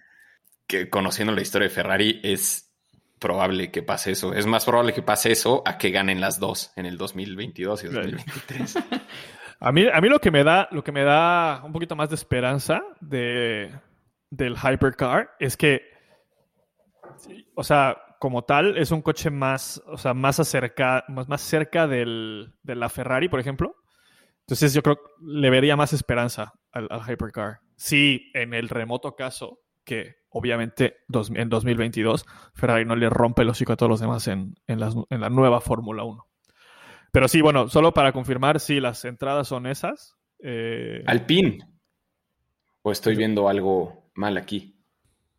que conociendo la historia de Ferrari es probable que pase eso. Es más probable que pase eso a que ganen las dos en el 2022 y 2023. A mí, a mí lo que me da, lo que me da un poquito más de esperanza de, del Hypercar es que, o sea, como tal, es un coche más, o sea, más acerca, más, más cerca del, de la Ferrari, por ejemplo. Entonces yo creo que le vería más esperanza al, al Hypercar. Sí, en el remoto caso que obviamente dos- en 2022 Ferrari no le rompe el hocico a todos los demás en, en las- en la nueva Fórmula 1. Pero sí, bueno, solo para confirmar, sí, las entradas son esas. Eh, Alpine. O estoy viendo algo mal aquí.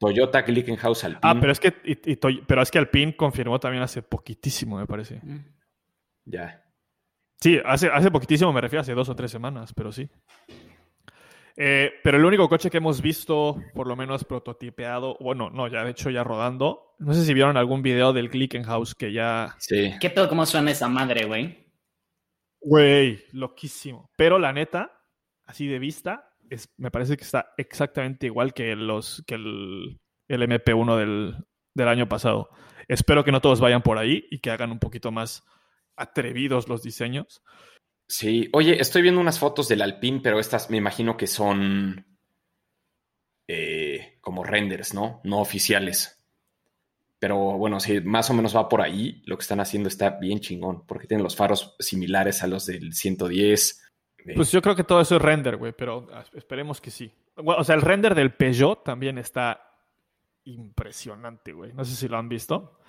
Toyota Glickenhaus Alpine. ah, pero es que y- y Toy- pero es que Alpine confirmó también hace poquitísimo, me parece. Ya. Sí, hace, hace poquitísimo, me refiero hace dos o tres semanas, pero sí. Eh, pero el único coche que hemos visto, por lo menos prototipeado, bueno, no, ya de hecho ya rodando, no sé si vieron algún video del Glickenhaus que ya... Sí. ¿Qué pedo cómo suena esa madre, güey? Güey, loquísimo. Pero la neta, así de vista, me parece que está exactamente igual que, los, que el, el MP1 del, del año pasado. Espero que no todos vayan por ahí y que hagan un poquito más atrevidos los diseños. Sí. Oye, estoy viendo unas fotos del Alpine, pero estas me imagino que son eh, como renders, ¿no? No oficiales. Pero bueno, sí, más o menos va por ahí. Lo que están haciendo está bien chingón, porque tienen los faros similares a los del 110. Pues yo creo que todo eso es render, güey, pero ah, esperemos que sí. O sea, el render del Peugeot también está impresionante, güey. No sé si lo han visto.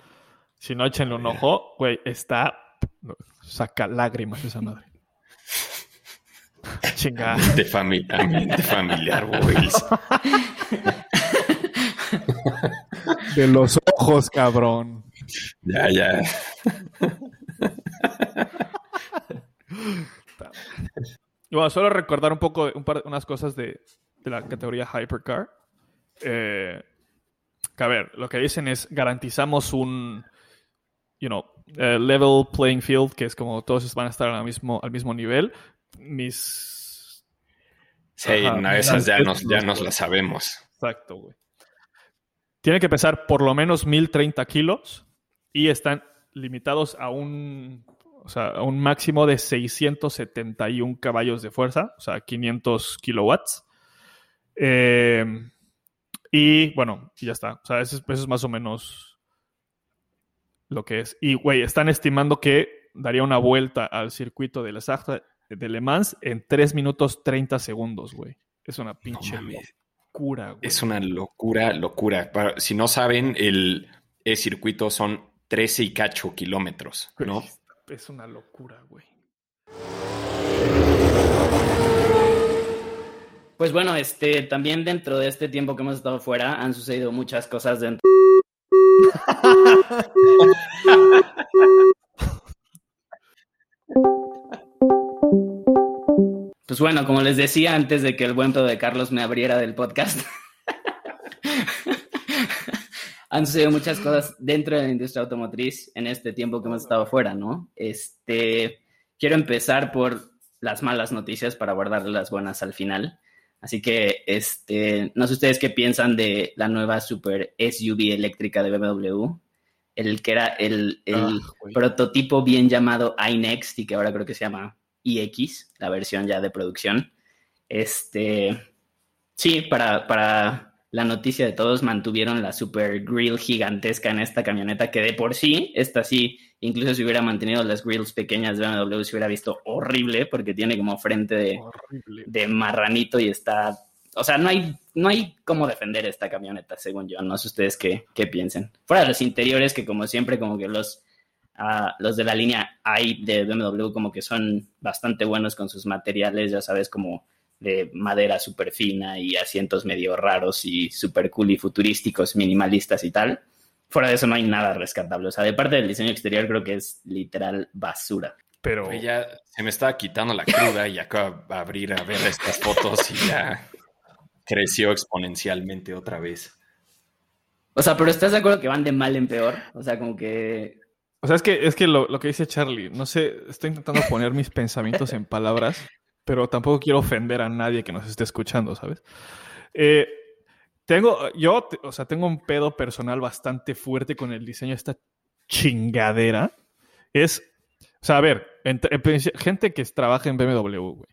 Si no, échenle un ojo, güey, está... Saca lágrimas esa madre. Chingada. de fami- ambiente familiar, Wills. De los ojos, cabrón. Ya, ya. Bueno, solo recordar un poco, un par, unas cosas de, de la categoría Hypercar. Eh, que a ver, lo que dicen es garantizamos un, you know, eh, level playing field, que es como todos van a estar al mismo, al mismo nivel. Mis... Sí, Ajá. no, esas ya nos, ya nos las sabemos. Exacto, güey. Tiene que pesar por lo menos 1030 kilos y están limitados a un, o sea, a un máximo de 671 caballos de fuerza, o sea, 500 kilowatts. Eh, y bueno, y ya está. O sea, eso es, eso es más o menos lo que es. Y, güey, están estimando que daría una vuelta al circuito de Arts de Le Mans en 3 minutos 30 segundos, güey. Es una pinche locura, güey. Es una locura, locura. Para- si no saben, el, el circuito son 13 y cacho kilómetros, ¿no? Es una locura, güey. Pues bueno, este, también dentro de este tiempo que hemos estado fuera han sucedido muchas cosas dentro. Pues bueno, como les decía antes de que el buen pedo de Carlos me abriera del podcast, han sucedido muchas cosas dentro de la industria automotriz en este tiempo que hemos estado fuera, ¿no? Este, quiero empezar por las malas noticias para guardar las buenas al final. Así que, este, no sé ustedes qué piensan de la nueva super SUV eléctrica de BMW, el que era el, el Ah, prototipo bien llamado iNext y que ahora creo que se llama iX, la versión ya de producción. Este, sí, para, para la noticia de todos, mantuvieron la super grill gigantesca en esta camioneta, que de por sí, esta sí, incluso si hubiera mantenido las grills pequeñas de BMW, se hubiera visto horrible porque tiene como frente de, marranito y está. O sea, no hay, no hay cómo defender esta camioneta, según yo. No sé ustedes qué, qué piensen. Fuera de los interiores, que como siempre, como que los, ah, los de la línea i de BMW, como que son bastante buenos con sus materiales, ya sabes, como de madera súper fina y asientos medio raros y súper cool y futurísticos, minimalistas y tal. Fuera de eso no hay nada rescatable. O sea, de parte del diseño exterior creo que es literal basura. Pero ya se me estaba quitando la cruda y acabo de abrir a ver estas fotos y ya creció exponencialmente otra vez. O sea, pero ¿estás de acuerdo que van de mal en peor? O sea, como que O sea, es que, es que lo, lo que dice Charlie, no sé, estoy intentando poner mis pensamientos en palabras, pero tampoco quiero ofender a nadie que nos esté escuchando, ¿sabes? Eh, tengo, yo, o sea, tengo un pedo personal bastante fuerte con el diseño de esta chingadera. Es, o sea, a ver, entre- gente que trabaja en BMW, güey.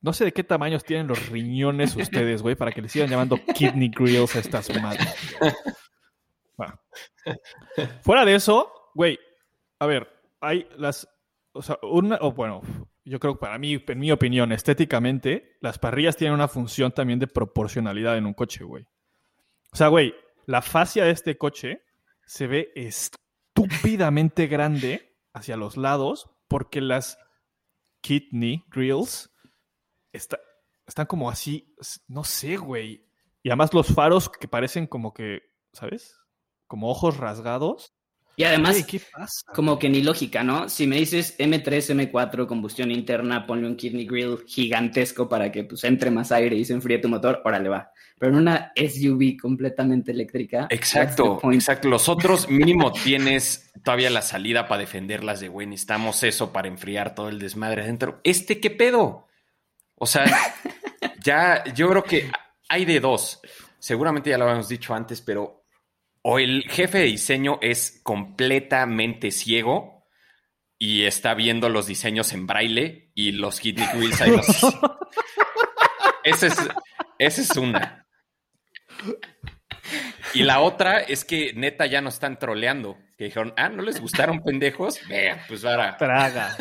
No sé de qué tamaños tienen los riñones ustedes, güey, para que le sigan llamando kidney grills a estas madres. Bueno. Fuera de eso, güey, a ver, hay las, o sea, una, o bueno, yo creo que para mí, en mi opinión, estéticamente, las parrillas tienen una función también de proporcionalidad en un coche, güey. O sea, güey, la fascia de este coche se ve estúpidamente grande hacia los lados porque las kidney grills está- están como así, no sé, güey. Y además los faros que parecen como que, ¿sabes? Como ojos rasgados. Y además, Güey, ¿qué pasa? como que ni lógica, ¿no? Si me dices M3, M4, combustión interna, ponle un kidney grill gigantesco para que pues entre más aire y se enfríe tu motor, órale va. Pero en una SUV completamente eléctrica. Exacto, exacto. Los otros mínimo tienes todavía la salida para defenderlas de güey, necesitamos eso para enfriar todo el desmadre adentro. ¿Este qué pedo? O sea, ya yo creo que hay de dos. Seguramente ya lo habíamos dicho antes, pero o el jefe de diseño es completamente ciego y está viendo los diseños en braille y los kidney wheels ahí los... Esa es, esa es una. Y la otra es que neta ya nos están troleando. Que dijeron, ah, ¿no les gustaron pendejos? Vea, pues ahora. Traga.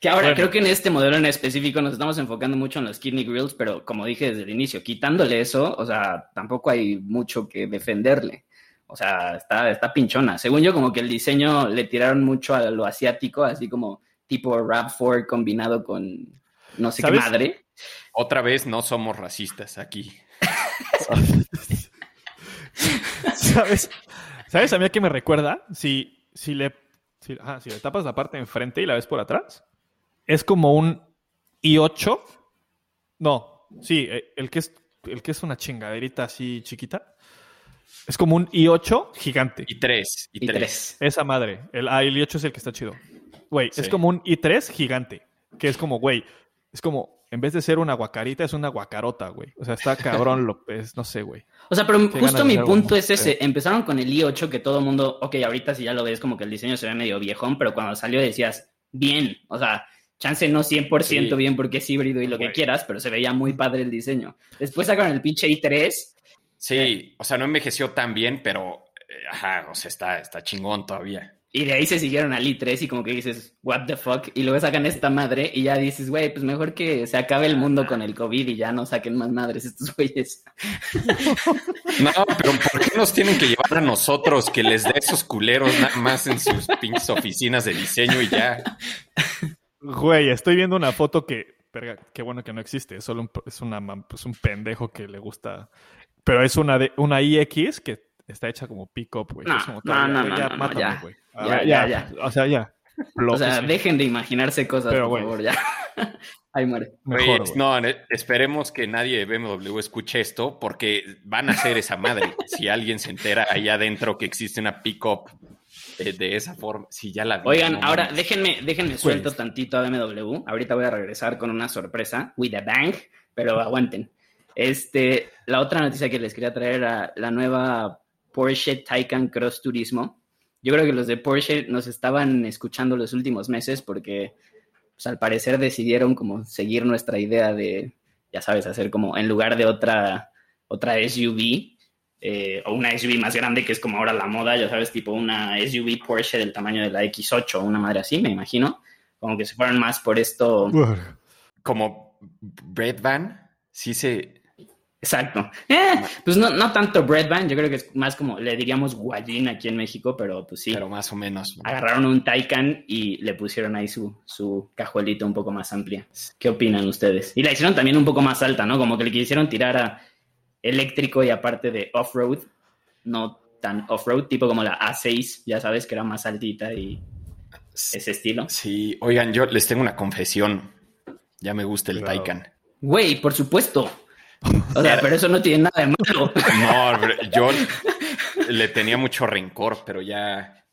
Que ahora Bueno. creo que en este modelo en específico nos estamos enfocando mucho en los kidney grills, pero como dije desde el inicio, quitándole eso, o sea, tampoco hay mucho que defenderle. O sea, está, está pinchona. Según yo, como que el diseño le tiraron mucho a lo asiático, así como tipo RAV4 combinado con no sé ¿Sabes? qué madre. Otra vez no somos racistas aquí. ¿Sabes? ¿Sabes a mí a qué me recuerda? Si, si, le, si, ajá, si le tapas la parte de enfrente y la ves por atrás, es como un i8. No, sí, eh, el que es, el que es una chingaderita así chiquita. Es como un i8 gigante. Y tres, y, Y tres. tres. Esa madre. El, ah, el i8 es el que está chido. Güey, es como un i3 gigante. Que es como, güey, es como, en vez de ser una guacarita, es una guacarota, güey. O sea, está cabrón, lo, es, no sé, güey. O sea, pero justo de mi punto es ese. Empezaron con el i8 que todo el mundo, ok, ahorita si ya lo ves como que el diseño se ve medio viejón, pero cuando salió decías, bien, o sea, chance no 100% Sí. bien porque es híbrido y lo que quieras, pero se veía muy padre el diseño. Después sacaron el pinche i3. Sí, o sea, no envejeció tan bien, pero eh, ajá, o sea, está, está chingón todavía. Y de ahí se siguieron al i3 y como que dices, what the fuck, y luego sacan esta madre y ya dices, güey, pues mejor que se acabe el mundo con el COVID y ya no saquen más madres estos güeyes. No, pero ¿por qué nos tienen que llevar a nosotros que les dé esos culeros nada más en sus pinches oficinas de diseño y ya? Güey, estoy viendo una foto que, verga, qué bueno que no existe, es solo un, es una, pues un pendejo que le gusta, pero es una de una iX que está hecha como pick-up, güey. No, Es como no, no, ya, no, mátame, ya. güey. Ya, ya, ya. O sea, ya. Lo O sea, dejen de imaginarse cosas, Pero, por güey. favor, ya. Ahí muere. Güey, Mejor, güey. no, esperemos que nadie de BMW escuche esto porque van a hacer esa madre. si alguien se entera allá adentro que existe una pick-up de esa forma, si ya la vi, Oigan, no ahora déjenme, déjenme suelto tantito a BMW. Ahorita voy a regresar con una sorpresa, with a bang, pero aguanten. Este, la otra noticia que les quería traer era la nueva Porsche Taycan Cross Turismo. Yo creo que los de Porsche nos estaban escuchando los últimos meses porque, pues, al parecer decidieron como seguir nuestra idea de, ya sabes, hacer como en lugar de otra, otra SUV, eh, o una SUV más grande que es como ahora la moda, ya sabes, tipo una SUV Porsche del tamaño de la X8 o una madre así, me imagino. Como que se fueron más por esto. Uf. como Bread Van, sí se... Exacto. Eh, pues no, no tanto Breadban, yo creo que es más como le diríamos guayín aquí en México, pero pues sí. Pero más o menos. Agarraron un Taycan y le pusieron ahí su, su cajuelita un poco más amplia. ¿Qué opinan ustedes? Y la hicieron también un poco más alta, ¿no? Como que le quisieron tirar a eléctrico y aparte de off-road, no tan off-road, tipo como la A6, ya sabes, que era más altita y ese estilo. Sí, oigan, yo les tengo una confesión. Ya me gusta el Cuidado. Taycan. Güey, por supuesto. O sea, pero eso no tiene nada de malo. No, yo le tenía mucho rencor, pero ya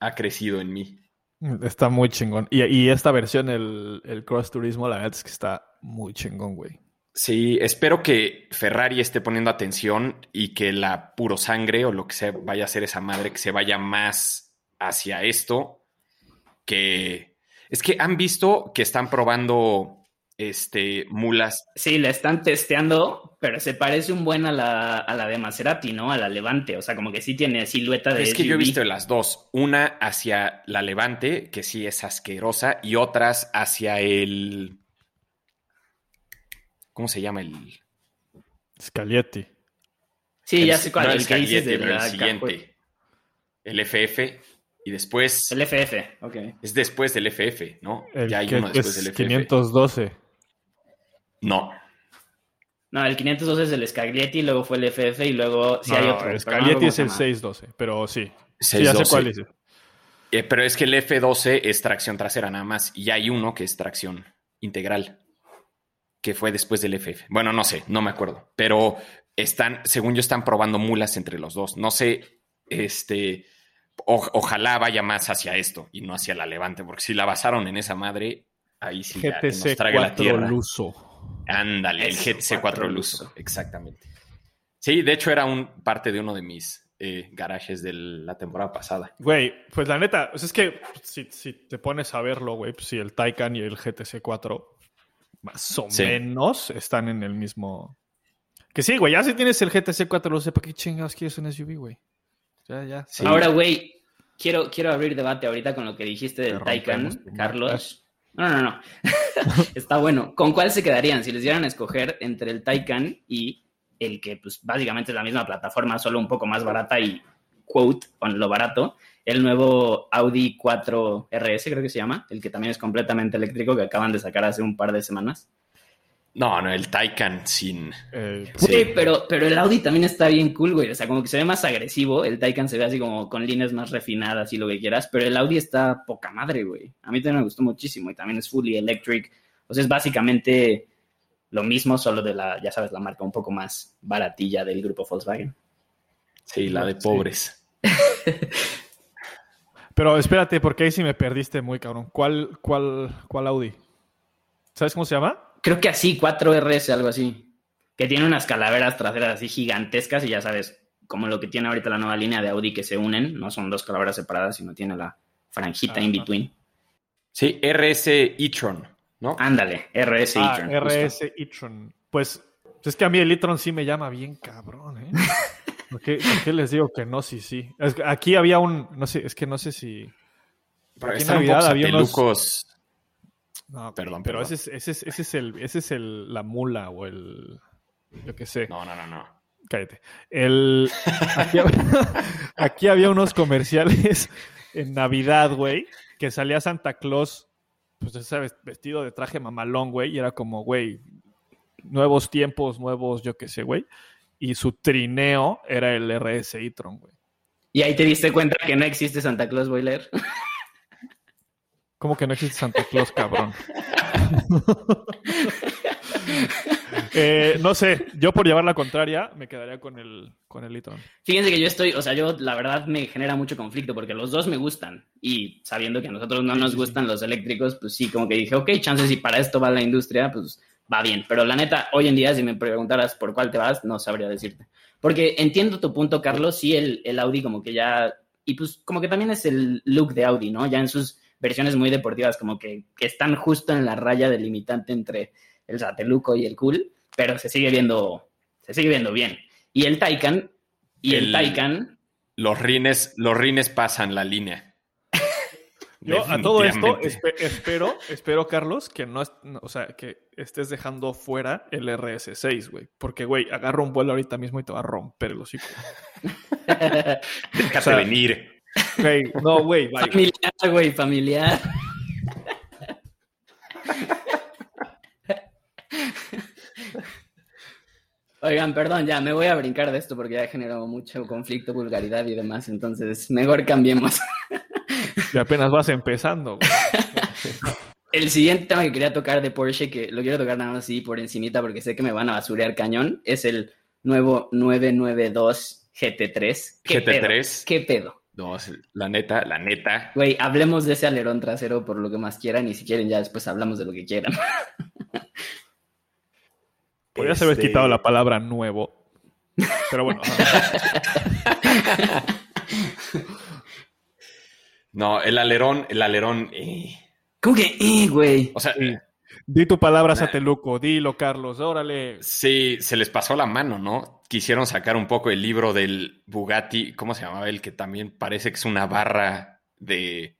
ha crecido en mí. Está muy chingón. Y, y esta versión, el, el Cross Turismo, la verdad es que está muy chingón, güey. Sí, espero que Ferrari esté poniendo atención y que la puro sangre o lo que sea vaya a ser esa madre que se vaya más hacia esto. Que es que han visto que están probando este mulas. Sí, la están testeando, pero se parece un buen a la, a la de Maserati, ¿no? A la Levante. O sea, como que sí tiene silueta de Es que yo he visto las dos. Una hacia la Levante, que sí es asquerosa, y otras hacia el. ¿Cómo se llama el? Scalietti. Sí, el- ya sé cuál. no el que dices Scaglietti, de pero la el siguiente. El FF. Y después. El FF, ok. Es después del FF, ¿no? El ya hay que uno después es del FF. 512. No. No, el 512 es el Scaglietti, luego fue el FF y luego sí hay otro. el Scalietti acuerdo es el cómo se llama. 612, pero sí. Sí, ya sé 612. cuál dice. Eh, pero es que el F12 es tracción trasera nada más. Y hay uno que es tracción integral. Que fue después del FF. Bueno, no sé, no me acuerdo. Pero están, según yo, están probando mulas entre los dos. No sé, este. o- ojalá vaya más hacia esto y no hacia la Levante, porque si la basaron en esa madre, ahí sí ya que nos trague la 4 tierra. Luso. Ándale, el Eso, GTC 4 4 Luso, exactamente. Sí, de hecho era un parte de uno de mis eh, garajes de la temporada pasada. Güey, pues la neta, pues es que si, si te pones a verlo, güey, pues si el Taycan y el GTC 4 más o Sí. menos están en el mismo. Que sí, güey, ya si tienes el GTC 4 Luso, ¿para qué chingados quieres un SUV, güey? Ya, ya. Sí. Ahora, güey, quiero, quiero abrir debate ahorita con lo que dijiste del Taycan, Carlos. No, no, no. Está bueno. ¿Con cuál se quedarían si les dieran a escoger entre el Taycan y el que, pues, básicamente es la misma plataforma, solo un poco más barata y quote con lo barato? El nuevo Audi 4 RS, creo que se llama, el que también es completamente eléctrico, que acaban de sacar hace un par de semanas. No, no, el Taycan sin... Eh, Sí. Pero, pero el Audi también está bien cool, güey. O sea, como que se ve más agresivo. El Taycan se ve así como con líneas más refinadas y lo que quieras. Pero el Audi está poca madre, güey. A mí también me gustó muchísimo. Y también es fully electric. O sea, es básicamente lo mismo, solo de la, ya sabes, la marca un poco más baratilla del grupo Volkswagen. Sí, la de Sí. pobres. Pero espérate, porque ahí sí me perdiste muy cabrón. ¿Cuál, cuál, cuál Audi? ¿Sabes cómo se llama? Creo que así, 4RS, algo así. Que tiene unas calaveras traseras así gigantescas y ya sabes, como lo que tiene ahorita la nueva línea de Audi que se unen. No son dos calaveras separadas, sino tiene la franjita in between. Sí, RS e-tron, ¿no? Ándale, RS Ah, e-tron. RS e-tron. Pues es que a mí el e-tron sí me llama bien cabrón, ¿eh? ¿Por qué, por qué les digo que no? Sí, sí. Es que aquí había un, no sé, es que no sé si... Pero Aquí en Navidad había unos-. No, Perdón, pero perdón. ese es, ese es, ese es el, ese es el, la mula o el, yo qué sé. No, no, no, no. Cállate. El, aquí, hab- aquí había unos comerciales en Navidad, güey, que salía Santa Claus, pues ese ves- vestido de traje mamalón, güey, y era como, güey, nuevos tiempos, nuevos, yo qué sé, güey. Y su trineo era el RS e-tron, güey. Y ahí te diste cuenta que no existe Santa Claus Boiler. ¿Cómo que no existe Santa Claus, cabrón? Eh, no sé, yo por llevar la contraria me quedaría con el, con el e-tron. Fíjense que yo estoy, o sea, yo la verdad me genera mucho conflicto porque los dos me gustan y sabiendo que a nosotros no nos gustan los eléctricos, pues sí, como que dije, ok, chances si para esto va la industria, pues va bien. Pero la neta, hoy en día, si me preguntaras por cuál te vas, no sabría decirte. Porque entiendo tu punto, Carlos, sí, el, el Audi como que ya, y pues como que también es el look de Audi, ¿no? Ya en sus versiones muy deportivas, como que, que están justo en la raya delimitante entre el sateluco y el cool, pero se sigue viendo, se sigue viendo bien. Y el Taycan, y el, El- Taycan, Los rines, los rines pasan la línea. Yo a todo esto espe- espero, espero, Carlos, que no, o sea, que estés dejando fuera el RS6, güey. Porque, güey, agarra un vuelo ahorita mismo y te va a romper el hocico. Déjate o sea, venir. Güey, no, güey, vaya. familiar, güey, familiar. Oigan, perdón, ya me voy a brincar de esto porque ya generó mucho conflicto, vulgaridad y demás, entonces mejor cambiemos. Y apenas vas empezando, güey. El siguiente tema que quería tocar de Porsche, que lo quiero tocar nada más así por encimita porque sé que me van a basurear cañón, es el nuevo 992 GT3. ¿Qué GT3. Pedo? ¿Qué pedo? No, la neta, la neta. Güey, hablemos de ese alerón trasero por lo que más quieran y si quieren ya después hablamos de lo que quieran. Podrías haber Este- quitado la palabra nuevo. Pero bueno. No, el alerón, el alerón. eh, ¿Cómo que, eh, güey? O sea, Di tu palabra, Sateluco. Dilo, Carlos. Órale. sí, se les pasó la mano, ¿no? Quisieron sacar un poco el libro del Bugatti, ¿cómo se llamaba? El que también parece que es una barra de.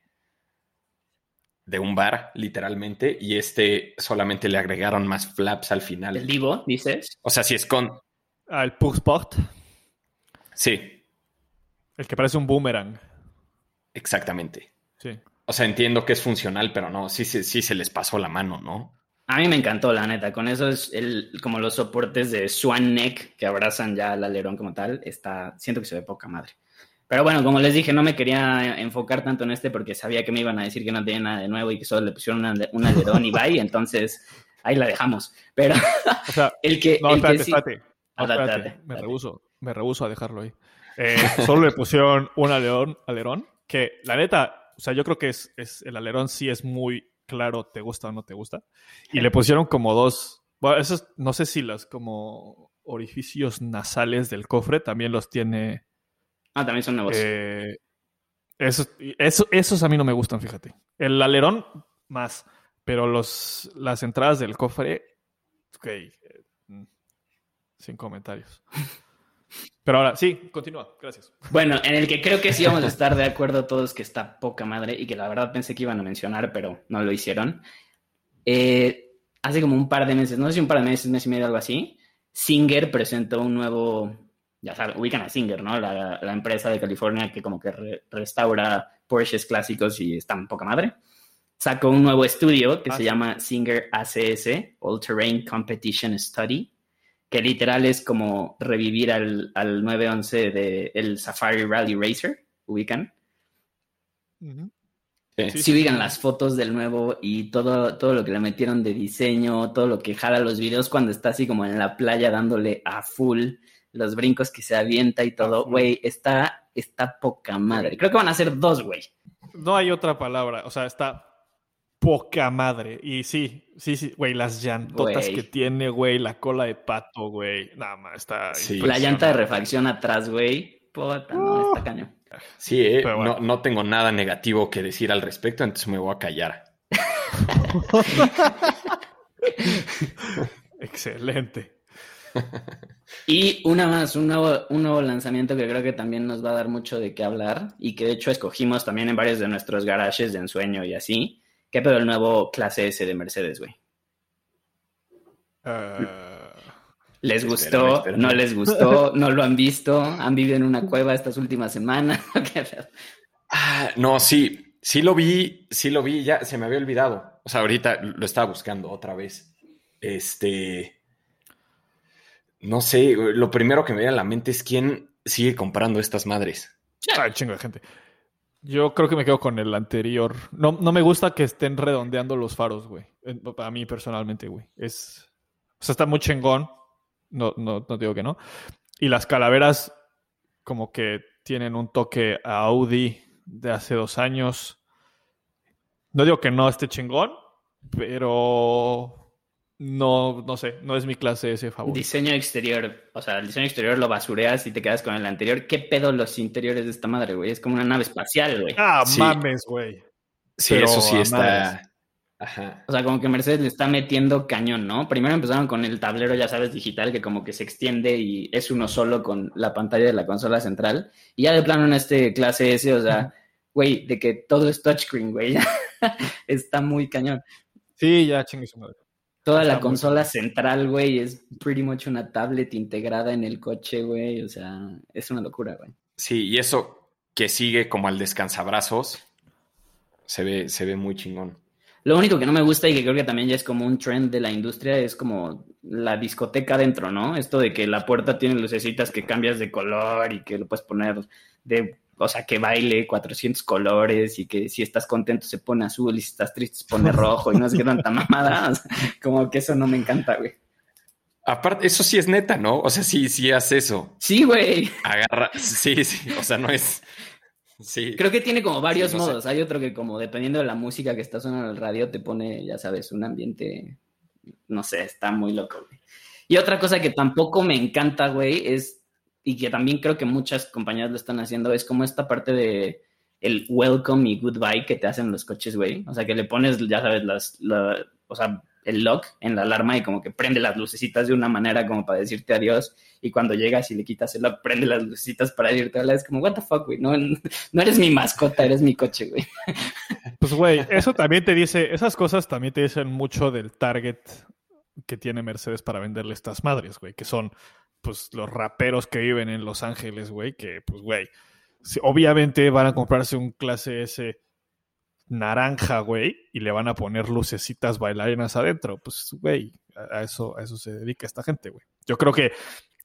de un bar, literalmente. Y este solamente le agregaron más flaps al final. ¿El Divo, dices? O sea, si es con. Al Sport. Sí, El que parece un boomerang. Exactamente. Sí. O sea, entiendo que es funcional, pero no, sí, sí, sí se les pasó la mano, ¿no? A mí me encantó, la neta. Con esos, el, como los soportes de Swan Neck que abrazan ya al alerón como tal, está, siento que se ve poca madre. Pero bueno, como les dije, no me quería enfocar tanto en este porque sabía que me iban a decir que no tenía nada de nuevo y que solo le pusieron una- un alerón y bye, entonces ahí la dejamos. Pero O sea, el que, no, el espérate, que sí... espérate. Ah, No, espérate. me rehuso. Me rehuso a dejarlo ahí. Eh, solo le pusieron un alerón, alerón que la neta, o sea, yo creo que es, es el alerón sí es muy claro, te gusta o no te gusta. Y le pusieron como dos, bueno, esos, no sé si los como orificios nasales del cofre también los tiene. Ah, también son nuevos. eh, esos, eso- esos a mí no me gustan, fíjate. El alerón más, pero los, las entradas del cofre, ok, eh, mm, sin comentarios. Pero ahora, sí, continúa, gracias. Bueno, en el que creo que sí vamos a estar de acuerdo todos que está poca madre y que la verdad pensé que iban a mencionar, pero no lo hicieron. Eh, hace como un par de meses, no sé si un par de meses, mes y medio, algo así, Singer presentó un nuevo, ya saben, ubican a Singer, ¿no? La, la empresa de California que como que re- restaura Porsches clásicos y están poca madre. Sacó un nuevo estudio que Ah, se sí. llama Singer ACS, All Terrain Competition Study, que literal es como revivir al, al 911 de el Safari Rally Racer, ubican. Sí. Sí, Si ubican las fotos del nuevo y todo, todo lo que le metieron de diseño, todo lo que jala los videos cuando está así como en la playa dándole a full, los brincos que se avienta y todo, güey, está, está poca madre. Creo que van a ser dos, güey. No hay otra palabra, o sea, está poca madre. Y sí, sí, sí, güey, las llantotas Güey. que tiene, güey, la cola de pato, güey. Nada más, está. Sí. La llanta de refacción atrás, güey. Puta, no, está cañón. Sí, eh, Pero bueno. no, no tengo nada negativo que decir al respecto, entonces me voy a callar. Excelente. Y una más, un nuevo, un nuevo lanzamiento que creo que también nos va a dar mucho de qué hablar y que de hecho escogimos también en varios de nuestros garages de ensueño y así. ¿Qué pedo el nuevo clase S de Mercedes, güey? Eh, ¿Les gustó? espérame. ¿No les gustó? ¿No lo han visto? ¿Han vivido en una cueva estas últimas semanas? Ah, no, sí, sí lo vi, sí lo vi, ya se me había olvidado. O sea, ahorita lo estaba buscando otra vez. Este. No sé, lo primero que me viene a la mente es quién sigue comprando estas madres. Ay, chingo de gente. Yo creo que me quedo con el anterior. No, no me gusta que estén redondeando los faros, güey. Eh, A mí personalmente, güey. Es. O sea, está muy chingón. No, no, no digo que no. Y las calaveras, como que tienen un toque a Audi de hace dos años. No digo que no esté chingón, pero. No, no sé, no es mi clase ese favorito. Diseño exterior, o sea, el diseño exterior lo basureas y te quedas con el anterior. ¿Qué pedo los interiores de esta madre, güey? Es como una nave espacial, güey. Ah, Sí. mames, güey. Sí, Pero eso sí está. Ajá. O sea, como que Mercedes le está metiendo cañón, ¿no? Primero empezaron con el tablero, ya sabes, digital, que como que se extiende y es uno solo con la pantalla de la consola central. Y ya de plano en este clase S, o sea, güey, de que todo es touchscreen, güey. está muy cañón. Sí, ya chingue su madre. Toda la consola central, güey, es pretty much una tablet integrada en el coche, güey. O sea, es una locura, güey. Sí, y eso que sigue como al descansabrazos se ve, se ve muy chingón. Lo único que no me gusta y que creo que también ya es como un trend de la industria es como la discoteca dentro, ¿no? Esto de que la puerta tiene lucecitas que cambias de color y que lo puedes poner de, o sea, que baile 400 colores y que si estás contento se pone azul y si estás triste se pone rojo y no sé qué tanta mamada. O sea, como que eso no me encanta, güey. Aparte, eso sí es neta, ¿no? O sea, sí, sí hace eso. Sí, güey. Agarra. Sí, sí. O sea, no es. Sí. Creo que tiene como varios Sí, no sé. modos. Hay otro que como dependiendo de la música que está sonando en el radio te pone, ya sabes, un ambiente, no sé, está muy loco, güey. Y otra cosa que tampoco me encanta, güey, es, y que también creo que muchas compañías lo están haciendo, es como esta parte de el welcome y goodbye que te hacen los coches, güey. O sea, que le pones, ya sabes, las, la- o sea, el lock en la alarma y como que prende las lucecitas de una manera como para decirte adiós. Y cuando llegas y le quitas el lock, prende las lucecitas para decirte hola. Es como, what the fuck, güey. No, no eres mi mascota, eres mi coche, güey. Pues, güey, eso también te dice, esas cosas también te dicen mucho del target que tiene Mercedes para venderle estas madres, güey, que son, pues, los raperos que viven en Los Ángeles, güey, que, pues, güey, obviamente van a comprarse un clase S naranja, güey, y le van a poner lucecitas bailarinas adentro. Pues, güey, a eso, a eso se dedica esta gente, güey. Yo creo que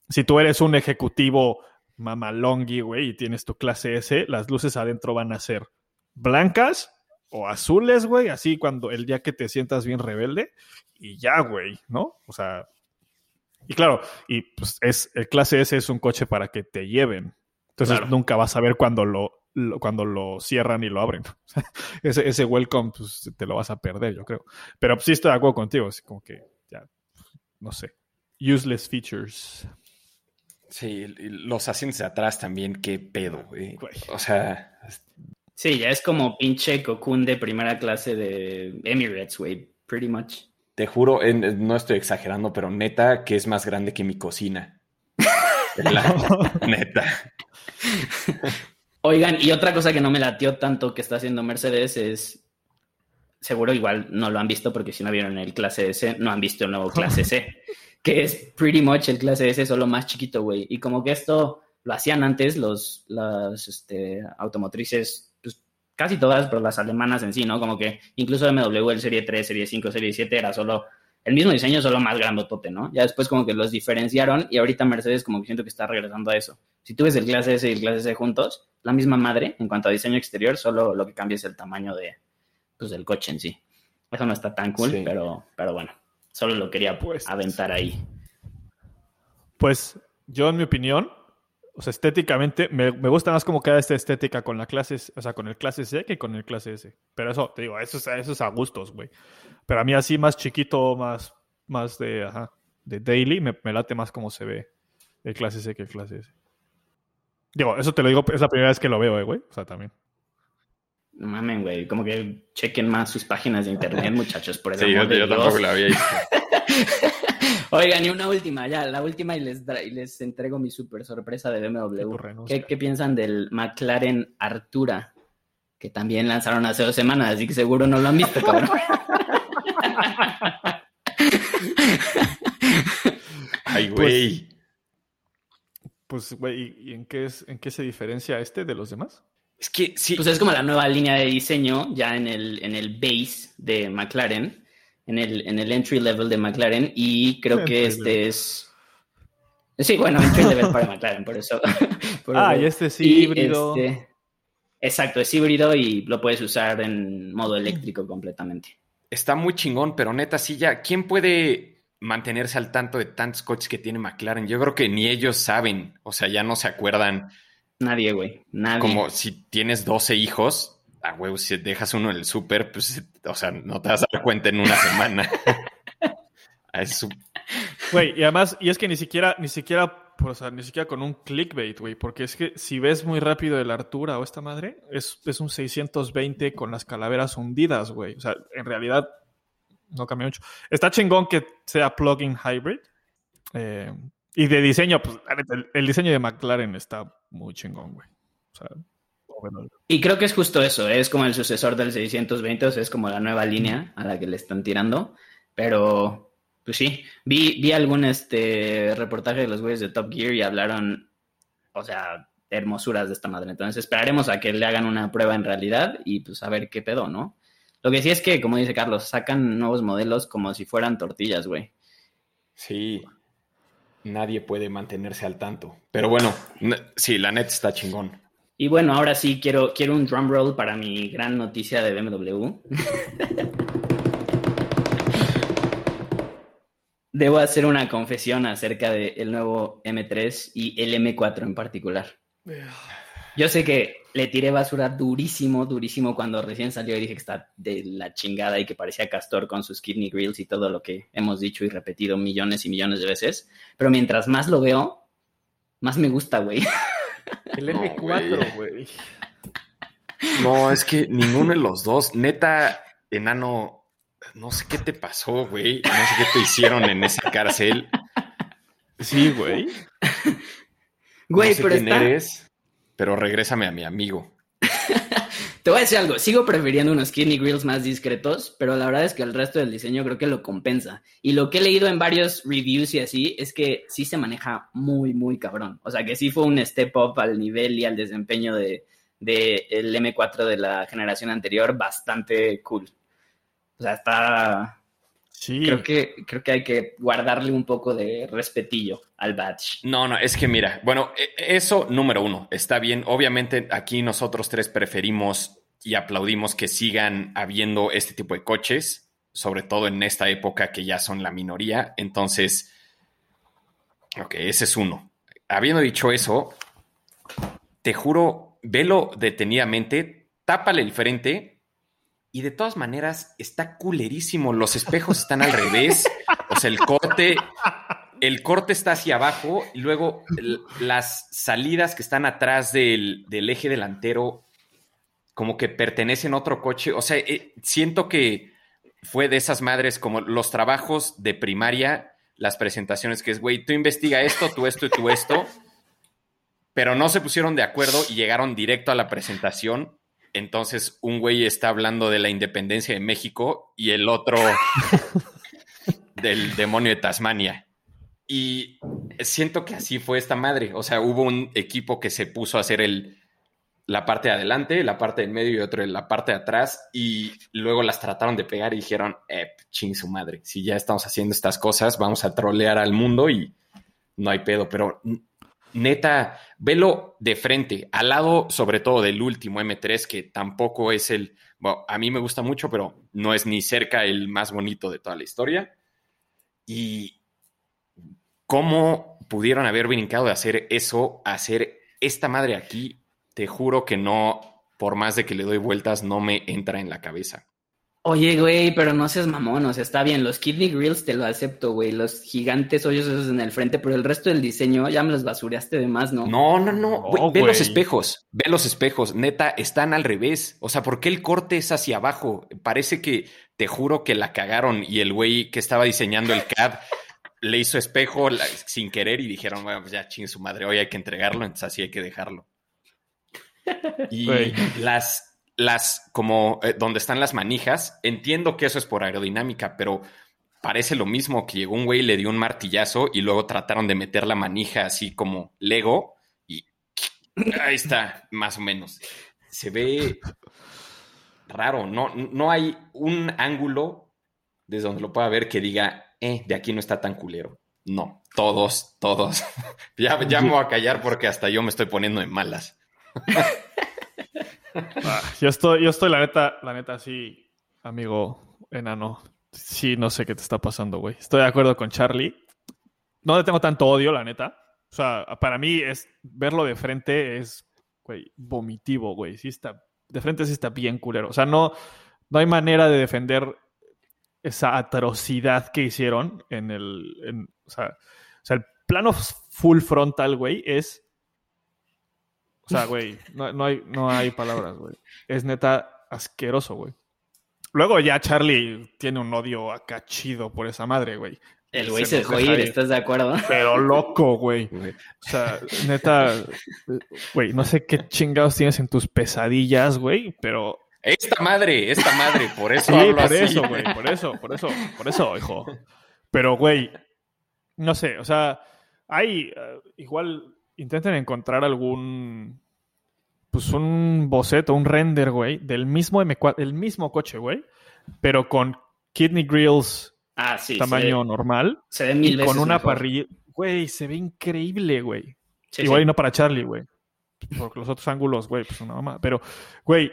si tú eres un ejecutivo mamalongui, güey, y tienes tu clase S, las luces adentro van a ser blancas o azules, güey, así cuando el día que te sientas bien rebelde y ya, güey, ¿no? O sea, y claro, y pues es el clase S es un coche para que te lleven. Entonces Claro. nunca vas a ver cuando lo, lo- cuando lo cierran y lo abren. ese, ese welcome pues, te lo vas a perder, yo creo. Pero pues, sí estoy de acuerdo contigo, es como que ya no sé. Useless features. Sí, y los asientos de atrás también, qué pedo, güey. Güey. O sea, Sí, ya es como pinche cocoon de primera clase de Emirates, güey. Pretty much. Te juro, en- no estoy exagerando, pero neta que es más grande que mi cocina. La- neta. Oigan, y otra cosa que no me latió tanto que está haciendo Mercedes es. Seguro igual no lo han visto porque si no vieron el clase S, no han visto el nuevo clase C, que es pretty much el clase S, solo más chiquito, güey. Y como que esto lo hacían antes los, las este, automotrices, casi todas, pero las alemanas en sí, ¿no? Como que incluso BMW, el Serie 3, Serie 5, Serie 7 era solo el mismo diseño, solo más grandotote, ¿no? Ya después como que los diferenciaron y ahorita Mercedes como que siento que está regresando a eso. Si tú ves el clase S y el clase C juntos, la misma madre en cuanto a diseño exterior, solo lo que cambia es el tamaño de, pues, del coche en sí. Eso no está tan cool, Sí. pero, pero bueno, solo lo quería Pues- aventar ahí. Pues yo, en mi opinión, o sea, estéticamente, me, me gusta más cómo queda esta estética con la clase, S- o sea, con el clase C que con el clase S. Pero eso, te digo, eso es, eso es a gustos, güey. Pero a mí así más chiquito, más, más de, ajá, de daily, me, me late más cómo se ve el clase C que el clase S. Digo, eso te lo digo, es la primera vez que lo veo, eh, güey. O sea, también. No mamen, güey, como que chequen más sus páginas de internet, muchachos, por el Sí, yo, yo Dios. tampoco la había visto. Oigan, y una última, ya, la última y les, y les entrego mi super sorpresa de BMW. ¿Qué, qué piensan del McLaren Artura? Que también lanzaron hace dos semanas, así que seguro no lo han visto, cabrón. Ay, güey. Pues, güey, ¿y en qué, es, en qué se diferencia este de los demás? Es que sí. Pues es como la nueva línea de diseño ya en el, en el base de McLaren, en el, en el entry level de McLaren, y creo que este es. Sí, bueno, entry level para McLaren, por eso. por Ah, y este es Y, híbrido. este, exacto, es híbrido y lo puedes usar en modo eléctrico completamente. Está muy chingón, pero neta, sí, ya. ¿Quién puede mantenerse al tanto de tantos coches que tiene McLaren? Yo creo que ni ellos saben. O sea, ya no se acuerdan. Nadie, güey. Nadie. Como si tienes 12 hijos, a huevo, si dejas uno en el súper, pues, o sea, no te vas a dar cuenta en una semana. Es su- Güey, y además, y es que ni siquiera, ni siquiera, pues, o sea, ni siquiera con un clickbait, güey, porque es que si ves muy rápido el Artura o esta madre, es, es un 620 con las calaveras hundidas, güey. O sea, en realidad no cambia mucho. Está chingón que sea plug-in hybrid. eh, y de diseño, pues, el, el diseño de McLaren está muy chingón, güey. O sea, Y creo que es justo eso, es como el sucesor del 620, o sea, es como la nueva línea a la que le están tirando. Pero, pues sí, vi, vi algún este reportaje de los güeyes de Top Gear y hablaron, o sea, hermosuras de esta madre. Entonces esperaremos a que le hagan una prueba en realidad y pues a ver qué pedo, ¿no? Lo que sí es que, como dice Carlos, sacan nuevos modelos como si fueran tortillas, güey. Sí. Nadie puede mantenerse al tanto. Pero bueno, sí, la neta está chingón. Y bueno, ahora sí quiero, quiero un drum roll para mi gran noticia de BMW. Debo hacer una confesión acerca del nuevo M3 y el M4 en particular. Yo sé que le tiré basura durísimo, durísimo cuando recién salió y dije que está de la chingada y que parecía Castor con sus kidney grills y todo lo que hemos dicho y repetido millones y millones de veces. Pero mientras más lo veo, más me gusta, güey. el No, M4, güey. No, es que ninguno de los dos, neta, enano, no sé qué te pasó, güey. No sé qué te hicieron en esa cárcel. Sí, güey. Güey, no sé pero quién está... eres, pero regrésame a mi amigo. Te voy a decir algo, sigo prefiriendo unos kidney grills más discretos, pero la verdad es que el resto del diseño creo que lo compensa. Y lo que he leído en varios reviews y así es que sí se maneja muy, muy cabrón. O sea, que sí fue un step up al nivel y al desempeño de, de el M4 de la generación anterior bastante cool. O sea, está... Sí. Creo que, creo que hay que guardarle un poco de respetillo al badge. No, no, es que mira, bueno, e- eso número uno, está bien. Obviamente aquí nosotros tres preferimos y aplaudimos que sigan habiendo este tipo de coches, sobre todo en esta época que ya son la minoría. Entonces, ok, ese es uno. Habiendo dicho eso, te juro, velo detenidamente, tápale el frente y de todas maneras está culerísimo. Los espejos están al revés. O sea, el corte, el corte está hacia abajo y luego las salidas que están atrás del, del eje delantero como que pertenecen a otro coche. O sea, eh, siento que fue de esas madres como los trabajos de primaria, las presentaciones que es, güey, tú investiga esto, tú esto y tú esto, pero no se pusieron de acuerdo y llegaron directo a la presentación. Entonces, un güey está hablando de la independencia de México y el otro del demonio de Tasmania. Y siento que así fue esta madre. O sea, hubo un equipo que se puso a hacer el, la parte de adelante, la parte del medio y otro en la parte de atrás. Y luego las trataron de pegar y dijeron, eh, ching su madre. Si ya estamos haciendo estas cosas, vamos a trolear al mundo y no hay pedo. Pero neta, velo de frente, al lado sobre todo del último M3, que tampoco es el, bueno, a mí me gusta mucho, pero no es ni cerca el más bonito de toda la historia. Y cómo pudieron haber brincado de hacer eso hacer esta madre aquí, te juro que no, por más de que le doy vueltas, no me entra en la cabeza. Oye, güey, pero no seas mamón, o sea, está bien, los kidney grills te lo acepto, güey, los gigantes hoyos esos en el frente, pero el resto del diseño ya me los basureaste de más, ¿no? No, no, no. güey, ve los espejos. Ve los espejos. Neta, están al revés. O sea, ¿por qué el corte es hacia abajo? Parece que te juro que la cagaron y el güey que estaba diseñando el CAD le hizo espejo la- sin querer y dijeron, bueno, pues ya chingue su madre, hoy hay que entregarlo, entonces así hay que dejarlo. Y las, las, como eh, donde están las manijas, entiendo que eso es por aerodinámica, pero parece lo mismo que llegó un güey, le dio un martillazo y luego trataron de meter la manija así como Lego y ahí está, más o menos. Se ve raro, no, no hay un ángulo desde donde lo pueda ver que diga, eh, de aquí no está tan culero. No, todos, todos. ya, ya me voy a callar porque hasta yo me estoy poniendo de malas. Yo estoy, yo estoy la neta, la neta, sí, amigo enano. Sí, no sé qué te está pasando, güey. Estoy de acuerdo con Charlie. No le tengo tanto odio, la neta. O sea, para mí es verlo de frente es, güey, vomitivo, güey. Sí está, de frente sí está bien culero. O sea, no, no hay manera de defender esa atrocidad que hicieron en el, o sea, o sea, el plano full frontal, güey, es o sea, güey, no, no hay, no hay palabras, güey. Es neta asqueroso, güey. Luego ya Charlie tiene un odio acá chido por esa madre, güey. El güey Se se dejó ir, ir. ¿estás de acuerdo? Pero loco, güey. O sea, neta, güey, no sé qué chingados tienes en tus pesadillas, güey, pero... Esta madre, esta madre, por eso Sí, hablo por así. eso, güey, por eso, por eso, por eso, hijo. Pero, güey, no sé, o sea, hay, eh, igual intenten encontrar algún, pues un boceto, un render, güey, del mismo M4, el mismo coche, güey, pero con kidney grills Ah, sí. tamaño normal Se ve, se ve mil y veces con una mejor. parrilla, güey, se ve increíble, güey. Sí, Igual sí. y no para Charlie, güey. Porque los otros ángulos, güey, pues una mamá. Pero, güey,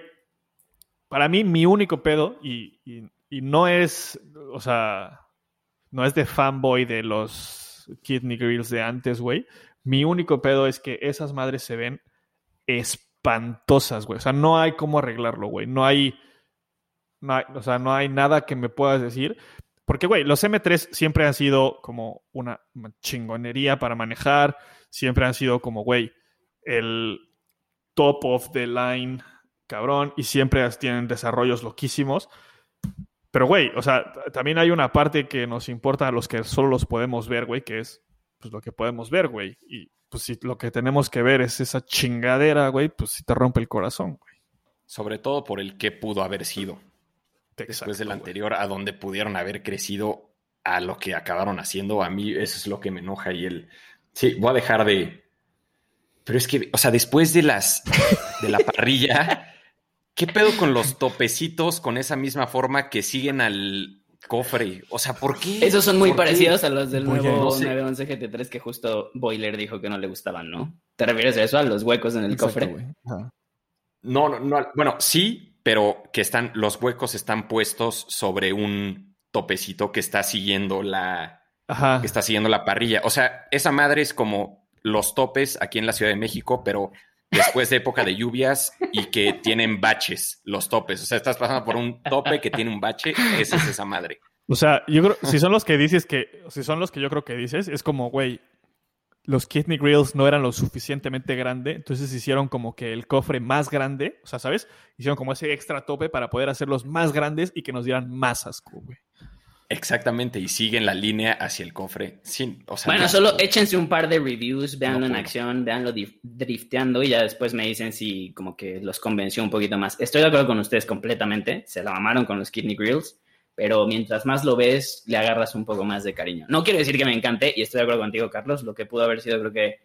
para mí mi único pedo, y, y- y no es, o sea, no es de fanboy de los kidney grills de antes, güey. Mi único pedo es que esas madres se ven espantosas, güey. O sea, no hay cómo arreglarlo, güey. No hay, no o sea, no hay nada que me puedas decir. Porque, güey, los M3 siempre han sido como una chingonería para manejar. Siempre han sido como, güey, el top of the line, cabrón. Y siempre tienen desarrollos loquísimos. Pero, güey, o sea, también hay una parte que nos importa a los que solo los podemos ver, güey, que es pues lo que podemos ver, güey. Y pues si lo que tenemos que ver es esa chingadera, güey, pues si te rompe el corazón, güey. Sobre todo por el que pudo haber sido. Después del güey. anterior, a donde pudieron haber crecido a lo que acabaron haciendo, a mí eso es lo que me enoja y el... Sí, voy a dejar de... Pero es que, o sea, después de las... de la parrilla, ¿qué pedo con los topecitos con esa misma forma que siguen al cofre? O sea, ¿por qué? Esos son muy parecidos a los del Voy a- nuevo no sé. 911 GT3 que justo Boiler dijo que no le gustaban, ¿no? ¿Te refieres a eso? A los huecos en el Exacto, cofre. No, no, no, bueno, sí, pero que están, los huecos están puestos sobre un topecito que está siguiendo la, Ajá. que está siguiendo la parrilla. O sea, esa madre es como los topes aquí en la Ciudad de México, pero después de época de lluvias y que tienen baches los topes. O sea, estás pasando por un tope que tiene un bache, esa es esa madre. O sea, yo creo, si son los que dices que, si son los que yo creo que dices, es como, güey, los kidney grills no eran lo suficientemente grande, entonces hicieron como que el cofre más grande, o sea, ¿sabes? Hicieron como ese extra tope para poder hacerlos más grandes y que nos dieran más asco, güey. Exactamente, y siguen la línea hacia el cofre. Sin, o sea, Bueno, no- solo échense un par de reviews, véanlo No en acción, véanlo dif- drifteando y ya después me dicen si como que los convenció un poquito más. Estoy de acuerdo con ustedes completamente, se la mamaron con los kidney grills, pero mientras más lo ves, le agarras un poco más de cariño. No quiero decir que me encante, y estoy de acuerdo contigo, Carlos, lo que pudo haber sido, creo que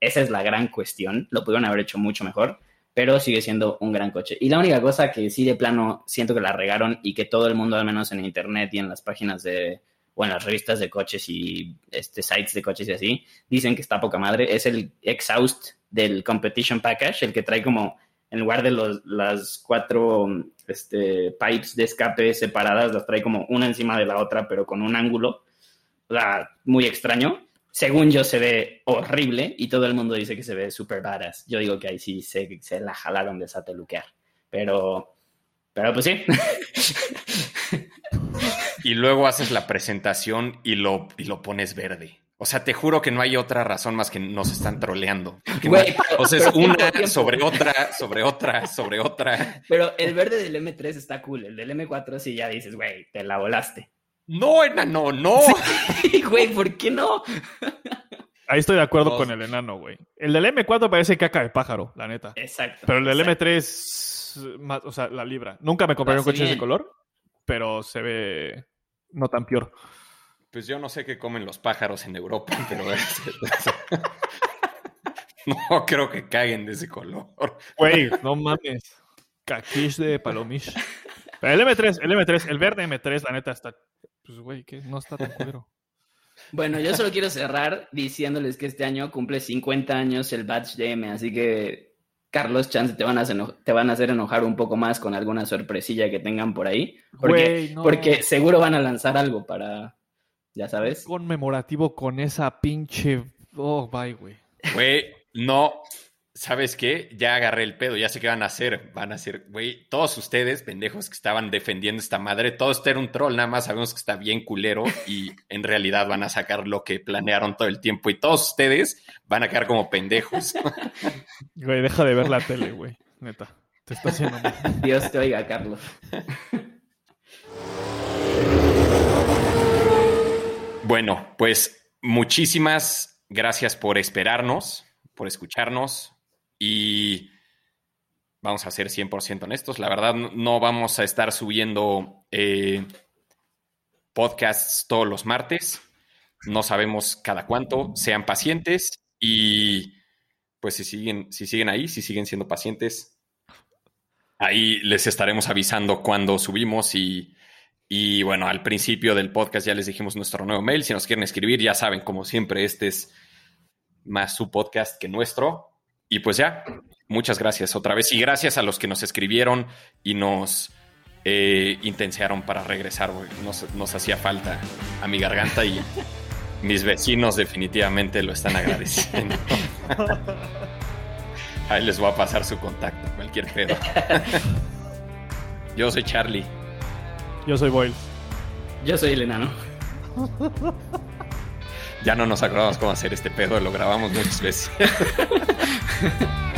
esa es la gran cuestión, lo pudieron haber hecho mucho mejor, pero sigue siendo un gran coche. Y la única cosa que sí de plano siento que la regaron y que todo el mundo, al menos en internet y en las páginas de, o en las revistas de coches y este, sites de coches y así, dicen que está poca madre, es el exhaust del Competition Package, el que trae como, en lugar de los, las cuatro este, pipes de escape separadas, las trae como una encima de la otra, pero con un ángulo o sea, muy extraño. Según yo se ve horrible y todo el mundo dice que se ve super badass. Yo digo que ahí sí se, se la jalaron de sateluquear. Pero, pero pues sí. y luego haces la presentación y lo, y lo pones verde. O sea, te juro que no hay otra razón más que nos están troleando. No- o sea, es una sobre otra, sobre otra, sobre otra. Pero el verde del M3 está cool. El del M4 sí ya dices, güey, te la volaste. No, enano, no. Güey, ¿por qué no? Ahí estoy de acuerdo Dos. con el enano, güey. El del M4 parece caca de pájaro, la neta. Exacto. Pero el del exacto. M3, más, o sea, la libra. Nunca me compré un coche de hace ese bien. color, pero se ve no tan peor. Pues yo no sé qué comen los pájaros en Europa, pero es- no creo que caguen de ese color. Güey, no mames. Caquish de palomish. Pero el M3, el M3, el verde M3, la neta está. Pues, güey, que no está tan culero. Bueno, yo solo quiero cerrar diciéndoles que este año cumple 50 años el Batch DM, así que Carlos, chance te van a, te van a hacer enojar un poco más con alguna sorpresilla que tengan por ahí. Porque, Güey, no. porque seguro van a lanzar algo para, ya sabes. Conmemorativo con esa pinche. Oh, bye, güey. Güey, no. ¿Sabes qué? Ya agarré el pedo, ya sé qué van a hacer. Van a hacer, güey, todos ustedes, pendejos que estaban defendiendo esta madre, todo esto era un troll, nada más sabemos que está bien culero y en realidad van a sacar lo que planearon todo el tiempo y todos ustedes van a quedar como pendejos. Güey, deja de ver la tele, güey. Neta. Te está haciendo mal. Dios te oiga, Carlos. Bueno, pues muchísimas gracias por esperarnos, por escucharnos y vamos a ser 100% honestos. La verdad, no- vamos a estar subiendo eh, podcasts todos los martes. No sabemos cada cuánto. Sean pacientes y pues si siguen, si siguen ahí, si siguen siendo pacientes, ahí les estaremos avisando cuando subimos y y bueno, al principio del podcast ya les dijimos nuestro nuevo mail. Si nos quieren escribir, ya saben, como siempre, este es más su podcast que nuestro. Y pues ya, muchas gracias otra vez. Y gracias a los que nos escribieron y nos eh, intensearon para regresar. güey. Nos, nos hacía falta a mi garganta y mis vecinos definitivamente lo están agradeciendo. Ahí les voy a pasar su contacto, cualquier pedo. Yo soy Charlie. Yo soy Boyle. Yo soy el enano. Ya no nos acordamos cómo hacer este pedo, lo grabamos muchas veces.